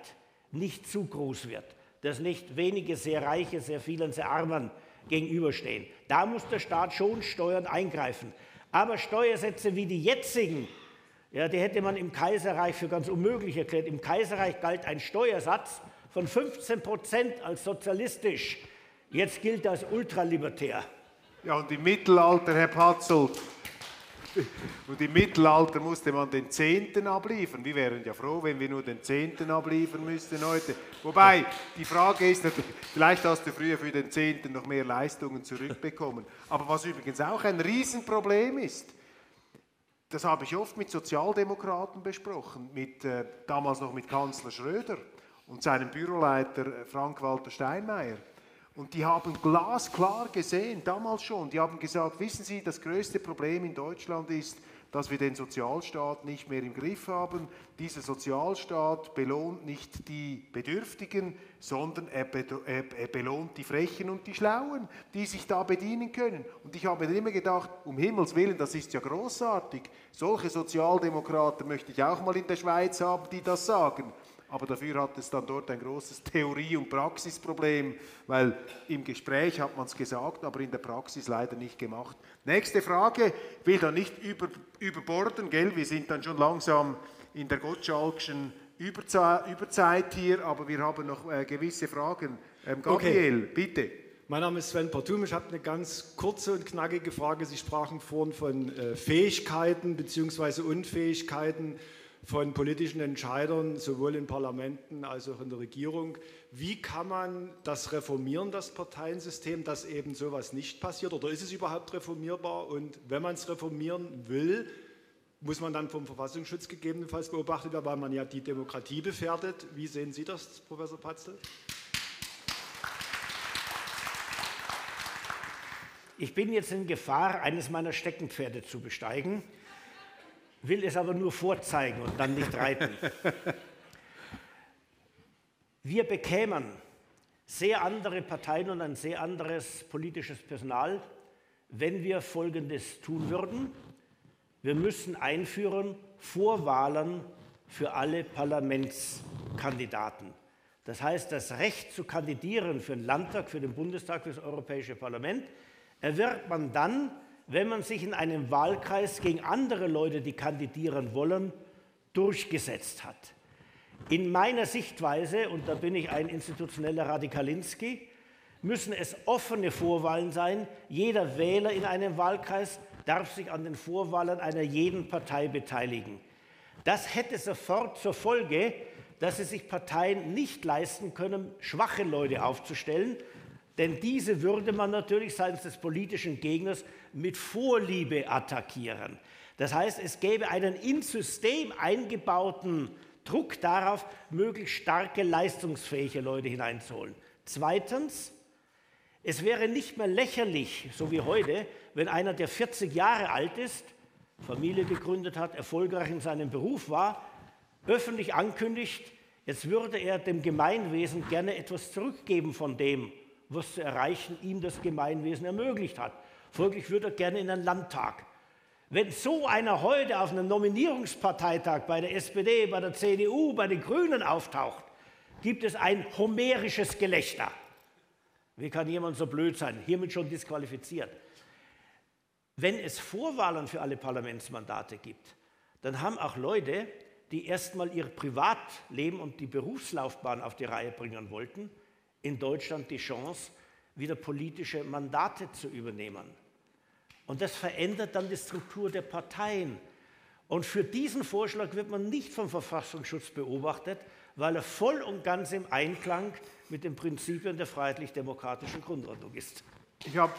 nicht zu groß wird, dass nicht wenige sehr Reiche, sehr vielen sehr Armen gegenüberstehen. Da muss der Staat schon Steuern eingreifen. Aber Steuersätze wie die jetzigen, ja, die hätte man im Kaiserreich für ganz unmöglich erklärt. Im Kaiserreich galt ein Steuersatz von 15 Prozent als sozialistisch. Jetzt gilt das ultralibertär. Ja, und im Mittelalter, Herr Patzel, Und im Mittelalter musste man den Zehnten abliefern. Wir wären ja froh, wenn wir nur den Zehnten abliefern müssten heute. Wobei, die Frage ist natürlich, vielleicht hast du früher für den Zehnten noch mehr Leistungen zurückbekommen. Aber was übrigens auch ein Riesenproblem ist, das habe ich oft mit Sozialdemokraten besprochen, mit, äh, damals noch mit Kanzler Schröder und seinem Büroleiter äh, Frank-Walter Steinmeier. Und die haben glasklar gesehen, damals schon, die haben gesagt, wissen Sie, das größte Problem in Deutschland ist, dass wir den Sozialstaat nicht mehr im Griff haben. Dieser Sozialstaat belohnt nicht die Bedürftigen, sondern er, belohnt die Frechen und die Schlauen, die sich da bedienen können. Und ich habe immer gedacht, um Himmels Willen, das ist ja großartig. Solche Sozialdemokraten möchte ich auch mal in der Schweiz haben, die das sagen aber dafür hat es dann dort ein großes Theorie- und Praxisproblem, weil im Gespräch hat man es gesagt, aber in der Praxis leider nicht gemacht. Nächste Frage, ich will da nicht über, überborden, gell? wir sind dann schon langsam in der Gottschalkschen Überzeit hier, aber wir haben noch äh, gewisse Fragen. Ähm, Gabriel, okay. bitte. Mein Name ist Sven Portum. Ich habe eine ganz kurze und knackige Frage. Sie sprachen vorhin von äh, Fähigkeiten bzw. Unfähigkeiten von politischen Entscheidern, sowohl in Parlamenten als auch in der Regierung. Wie kann man das reformieren, das Parteiensystem, dass eben sowas nicht passiert? Oder ist es überhaupt reformierbar? Und wenn man es reformieren will, muss man dann vom Verfassungsschutz gegebenenfalls beobachtet werden, weil man ja die Demokratie gefährdet. Wie sehen Sie das, Professor Patzel? Ich bin jetzt in Gefahr, eines meiner Steckenpferde zu besteigen will es aber nur vorzeigen und dann nicht reiten. Wir bekämen sehr andere Parteien und ein sehr anderes politisches Personal, wenn wir Folgendes tun würden. Wir müssen einführen Vorwahlen für alle Parlamentskandidaten. Das heißt, das Recht zu kandidieren für den Landtag, für den Bundestag, für das Europäische Parlament erwirbt man dann, wenn man sich in einem Wahlkreis gegen andere Leute, die kandidieren wollen, durchgesetzt hat. In meiner Sichtweise, und da bin ich ein institutioneller Radikalinski, müssen es offene Vorwahlen sein. Jeder Wähler in einem Wahlkreis darf sich an den Vorwahlen einer jeden Partei beteiligen. Das hätte sofort zur Folge, dass es sich Parteien nicht leisten können, schwache Leute aufzustellen, denn diese würde man natürlich seitens des politischen Gegners mit Vorliebe attackieren. Das heißt, es gäbe einen ins System eingebauten Druck darauf, möglichst starke, leistungsfähige Leute hineinzuholen. Zweitens, es wäre nicht mehr lächerlich, so wie heute, wenn einer, der 40 Jahre alt ist, Familie gegründet hat, erfolgreich in seinem Beruf war, öffentlich ankündigt, jetzt würde er dem Gemeinwesen gerne etwas zurückgeben von dem, was zu erreichen ihm das Gemeinwesen ermöglicht hat. Folglich würde er gerne in einen Landtag. Wenn so einer heute auf einem Nominierungsparteitag bei der SPD, bei der CDU, bei den Grünen auftaucht, gibt es ein homerisches Gelächter. Wie kann jemand so blöd sein? Hiermit schon disqualifiziert. Wenn es Vorwahlen für alle Parlamentsmandate gibt, dann haben auch Leute, die erstmal ihr Privatleben und die Berufslaufbahn auf die Reihe bringen wollten, in Deutschland die Chance, wieder politische Mandate zu übernehmen. Und das verändert dann die Struktur der Parteien. Und für diesen Vorschlag wird man nicht vom Verfassungsschutz beobachtet, weil er voll und ganz im Einklang mit den Prinzipien der freiheitlich-demokratischen Grundordnung ist. Ich habe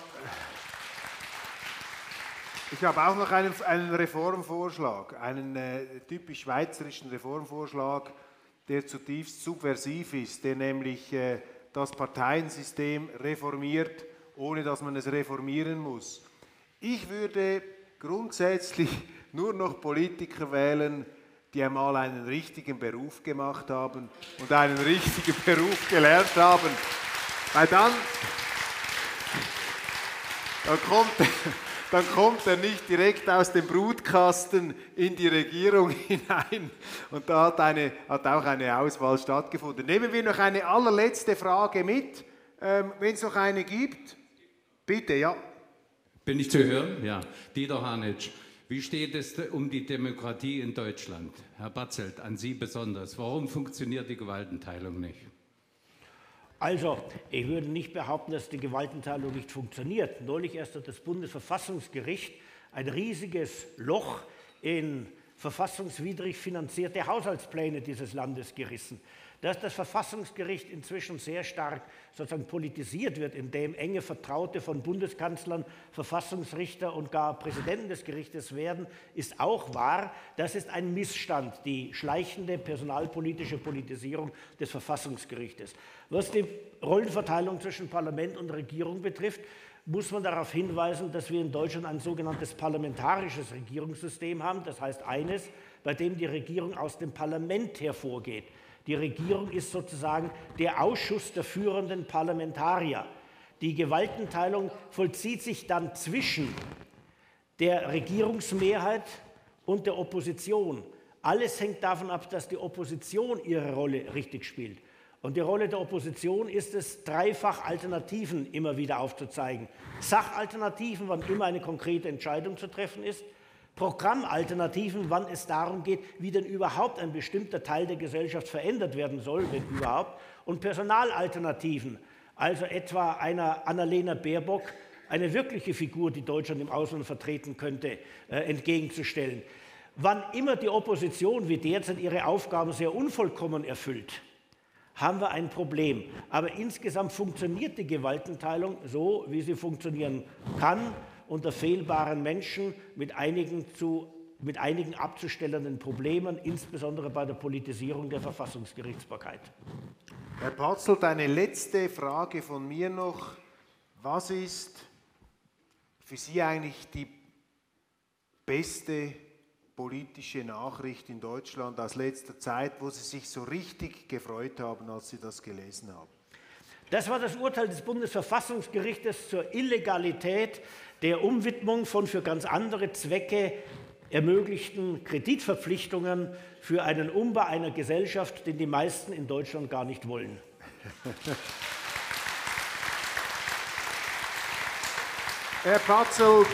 ich hab auch noch einen, einen Reformvorschlag, einen äh, typisch schweizerischen Reformvorschlag, der zutiefst subversiv ist, der nämlich äh, das Parteiensystem reformiert, ohne dass man es reformieren muss. Ich würde grundsätzlich (laughs) nur noch Politiker wählen, die einmal einen richtigen Beruf gemacht haben und einen (laughs) richtigen Beruf gelernt haben. Weil dann, (laughs) dann kommt, dann kommt er nicht direkt aus dem Brutkasten in die Regierung (laughs) hinein. Und da hat, eine, hat auch eine Auswahl stattgefunden. Nehmen wir noch eine allerletzte Frage mit, ähm, wenn es noch eine gibt. Bitte, ja. Bin ich zu hören? Ja. Dieter Hanitsch. Wie steht es um die Demokratie in Deutschland? Herr Batzelt, an Sie besonders. Warum funktioniert die Gewaltenteilung nicht? Also, ich würde nicht behaupten, dass die Gewaltenteilung nicht funktioniert. Neulich erst hat das Bundesverfassungsgericht ein riesiges Loch in verfassungswidrig finanzierte Haushaltspläne dieses Landes gerissen. Dass das Verfassungsgericht inzwischen sehr stark sozusagen politisiert wird, indem enge Vertraute von Bundeskanzlern Verfassungsrichter und gar Präsidenten des Gerichtes werden, ist auch wahr. Das ist ein Missstand, die schleichende personalpolitische Politisierung des Verfassungsgerichtes. Was die Rollenverteilung zwischen Parlament und Regierung betrifft, muss man darauf hinweisen, dass wir in Deutschland ein sogenanntes parlamentarisches Regierungssystem haben. Das heißt eines, bei dem die Regierung aus dem Parlament hervorgeht. Die Regierung ist sozusagen der Ausschuss der führenden Parlamentarier. Die Gewaltenteilung vollzieht sich dann zwischen der Regierungsmehrheit und der Opposition. Alles hängt davon ab, dass die Opposition ihre Rolle richtig spielt. Und die Rolle der Opposition ist es, dreifach Alternativen immer wieder aufzuzeigen. Sachalternativen, wann immer eine konkrete Entscheidung zu treffen ist. Programmalternativen, wann es darum geht, wie denn überhaupt ein bestimmter Teil der Gesellschaft verändert werden soll, wenn überhaupt. Und Personalalternativen, also etwa einer Annalena Baerbock, eine wirkliche Figur, die Deutschland im Ausland vertreten könnte, äh, entgegenzustellen. Wann immer die Opposition wie derzeit ihre Aufgaben sehr unvollkommen erfüllt, haben wir ein Problem. Aber insgesamt funktioniert die Gewaltenteilung so, wie sie funktionieren kann, unter fehlbaren Menschen mit einigen, zu, mit einigen abzustellenden Problemen, insbesondere bei der Politisierung der Verfassungsgerichtsbarkeit. Herr Patzelt, eine letzte Frage von mir noch. Was ist für Sie eigentlich die beste politische Nachricht in Deutschland aus letzter Zeit, wo Sie sich so richtig gefreut haben, als Sie das gelesen haben? Das war das Urteil des Bundesverfassungsgerichtes zur Illegalität der Umwidmung von für ganz andere Zwecke ermöglichten Kreditverpflichtungen für einen Umbau einer Gesellschaft, den die meisten in Deutschland gar nicht wollen. Herr (laughs) Patzelt,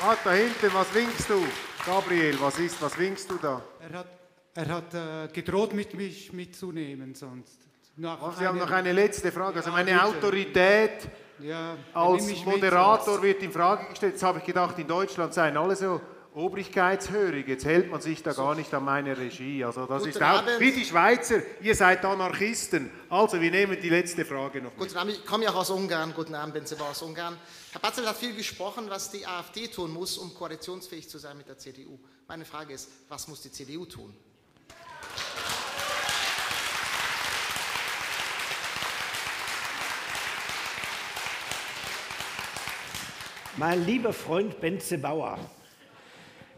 warte da hinten, was winkst du? Gabriel, was ist, was winkst du da? Er hat, er hat äh, gedroht, mit mich mitzunehmen sonst. Nach Sie haben noch eine letzte Frage. Also meine Autorität ja, als Moderator wird in Frage gestellt. Jetzt habe ich gedacht, in Deutschland seien alle so obrigkeitshörig. Jetzt hält man sich da gar nicht an meine Regie. Also das Guten ist auch Abend. wie die Schweizer. Ihr seid Anarchisten. Also wir nehmen die letzte Frage noch. Guten Abend. Ich komme ja auch aus Ungarn. Guten Abend, Benze aus Ungarn. Herr Batzel hat viel gesprochen, was die AfD tun muss, um koalitionsfähig zu sein mit der CDU. Meine Frage ist, was muss die CDU tun? Mein lieber Freund Benze Bauer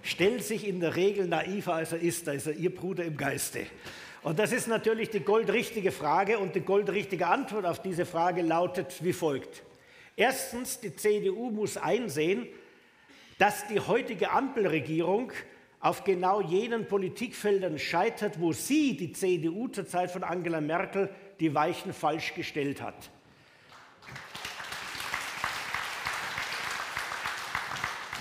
stellt sich in der Regel naiver, als er ist. Da ist er Ihr Bruder im Geiste. Und das ist natürlich die goldrichtige Frage und die goldrichtige Antwort auf diese Frage lautet wie folgt. Erstens, die CDU muss einsehen, dass die heutige Ampelregierung auf genau jenen Politikfeldern scheitert, wo sie, die CDU zur Zeit von Angela Merkel, die Weichen falsch gestellt hat.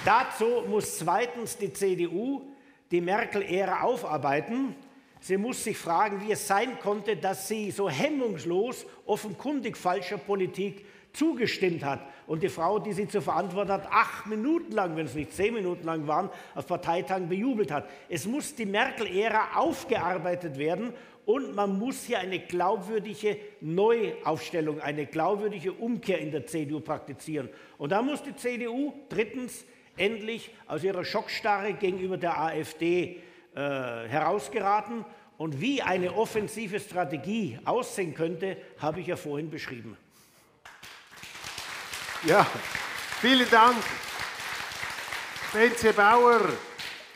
Dazu muss zweitens die CDU die Merkel-Ära aufarbeiten. Sie muss sich fragen, wie es sein konnte, dass sie so hemmungslos offenkundig falscher Politik zugestimmt hat. Und die Frau, die sie zu verantworten hat, acht Minuten lang, wenn es nicht zehn Minuten lang waren, auf Parteitagen bejubelt hat. Es muss die Merkel-Ära aufgearbeitet werden und man muss hier eine glaubwürdige Neuaufstellung, eine glaubwürdige Umkehr in der CDU praktizieren. Und da muss die CDU drittens endlich aus ihrer Schockstarre gegenüber der AfD äh, herausgeraten. Und wie eine offensive Strategie aussehen könnte, habe ich ja vorhin beschrieben. Ja, vielen Dank. Bence Bauer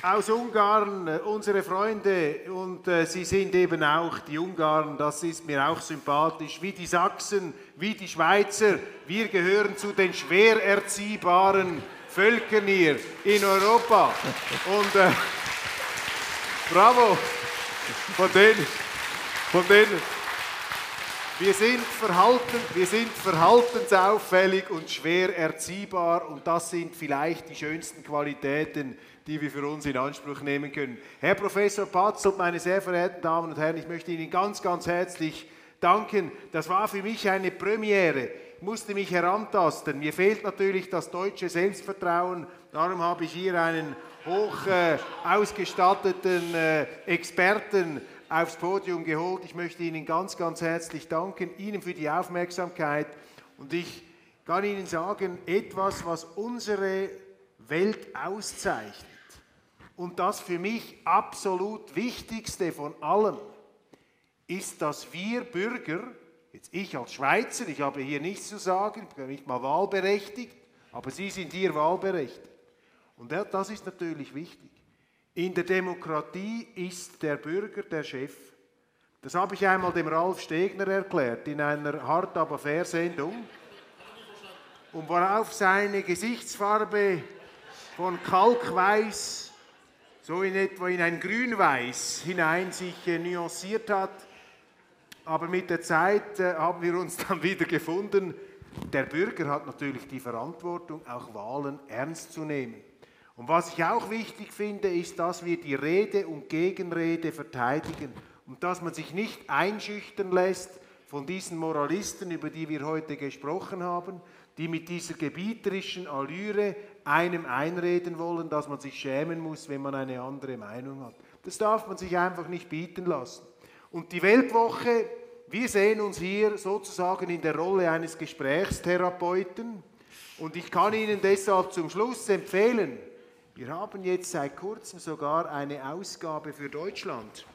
aus Ungarn, äh, unsere Freunde, und äh, Sie sind eben auch die Ungarn, das ist mir auch sympathisch, wie die Sachsen, wie die Schweizer. Wir gehören zu den schwer erziehbaren Völkern hier in Europa. Und äh, bravo von denen, von denen wir sind, verhalten, wir sind verhaltensauffällig und schwer erziehbar und das sind vielleicht die schönsten Qualitäten, die wir für uns in Anspruch nehmen können. Herr Professor Patzelt, meine sehr verehrten Damen und Herren, ich möchte Ihnen ganz, ganz herzlich danken. Das war für mich eine Premiere. Musste mich herantasten. Mir fehlt natürlich das deutsche Selbstvertrauen. Darum habe ich hier einen hoch äh, ausgestatteten äh, Experten aufs Podium geholt. Ich möchte Ihnen ganz, ganz herzlich danken, Ihnen für die Aufmerksamkeit. Und ich kann Ihnen sagen, etwas, was unsere Welt auszeichnet und das für mich absolut Wichtigste von allem, ist, dass wir Bürger, jetzt ich als Schweizer, ich habe hier nichts zu sagen, ich bin nicht mal wahlberechtigt, aber Sie sind hier wahlberechtigt. Und das ist natürlich wichtig. In der Demokratie ist der Bürger der Chef. Das habe ich einmal dem Ralf Stegner erklärt in einer Hart aber fair Sendung. Und worauf seine Gesichtsfarbe von Kalkweiß so in etwa in ein Grünweiß hinein sich äh, nuanciert hat. Aber mit der Zeit äh, haben wir uns dann (laughs) wieder gefunden. Der Bürger hat natürlich die Verantwortung, auch Wahlen ernst zu nehmen. Und was ich auch wichtig finde, ist, dass wir die Rede und Gegenrede verteidigen und dass man sich nicht einschüchtern lässt von diesen Moralisten, über die wir heute gesprochen haben, die mit dieser gebieterischen Allüre einem einreden wollen, dass man sich schämen muss, wenn man eine andere Meinung hat. Das darf man sich einfach nicht bieten lassen. Und die Weltwoche, wir sehen uns hier sozusagen in der Rolle eines Gesprächstherapeuten. Und ich kann Ihnen deshalb zum Schluss empfehlen, wir haben jetzt seit kurzem sogar eine Ausgabe für Deutschland.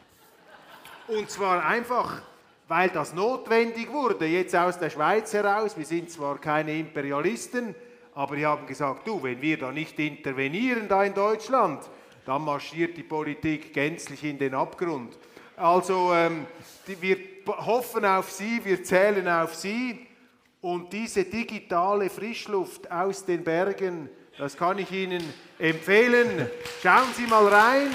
Und zwar einfach, weil das notwendig wurde, jetzt aus der Schweiz heraus. Wir sind zwar keine Imperialisten, aber die haben gesagt, du, wenn wir da nicht intervenieren da in Deutschland, dann marschiert die Politik gänzlich in den Abgrund. Also ähm, die, wir hoffen auf Sie, wir zählen auf Sie und diese digitale Frischluft aus den Bergen, das kann ich Ihnen empfehlen. Schauen Sie mal rein.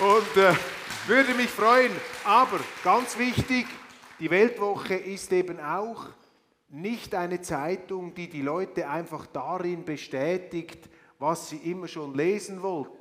Und, und äh, würde mich freuen. Aber ganz wichtig, die Weltwoche ist eben auch nicht eine Zeitung, die die Leute einfach darin bestätigt, was sie immer schon lesen wollten,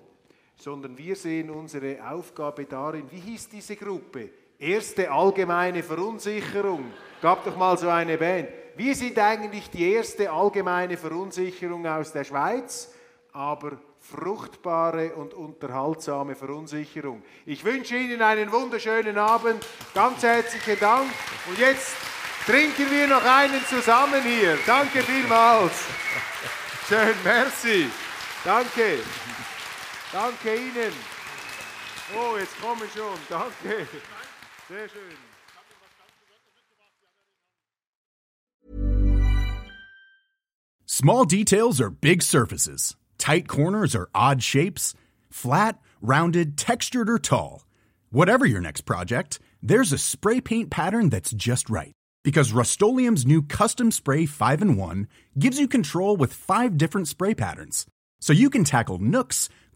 sondern wir sehen unsere Aufgabe darin, wie hieß diese Gruppe? Erste allgemeine Verunsicherung. Gab doch mal so eine Band. Wir sind eigentlich die erste allgemeine Verunsicherung aus der Schweiz, aber fruchtbare und unterhaltsame Verunsicherung. Ich wünsche Ihnen einen wunderschönen Abend. Ganz herzlichen Dank. Und jetzt trinken wir noch einen zusammen hier. Danke vielmals. Schön, merci. Danke. Danke Ihnen. Oh, jetzt komme ich schon. Danke. Sehr schön. Small details are big surfaces. Tight corners are odd shapes. Flat, rounded, textured, or tall. Whatever your next project, there's a spray paint pattern that's just right. Because Rust new Custom Spray 5 in 1 gives you control with five different spray patterns. So you can tackle nooks,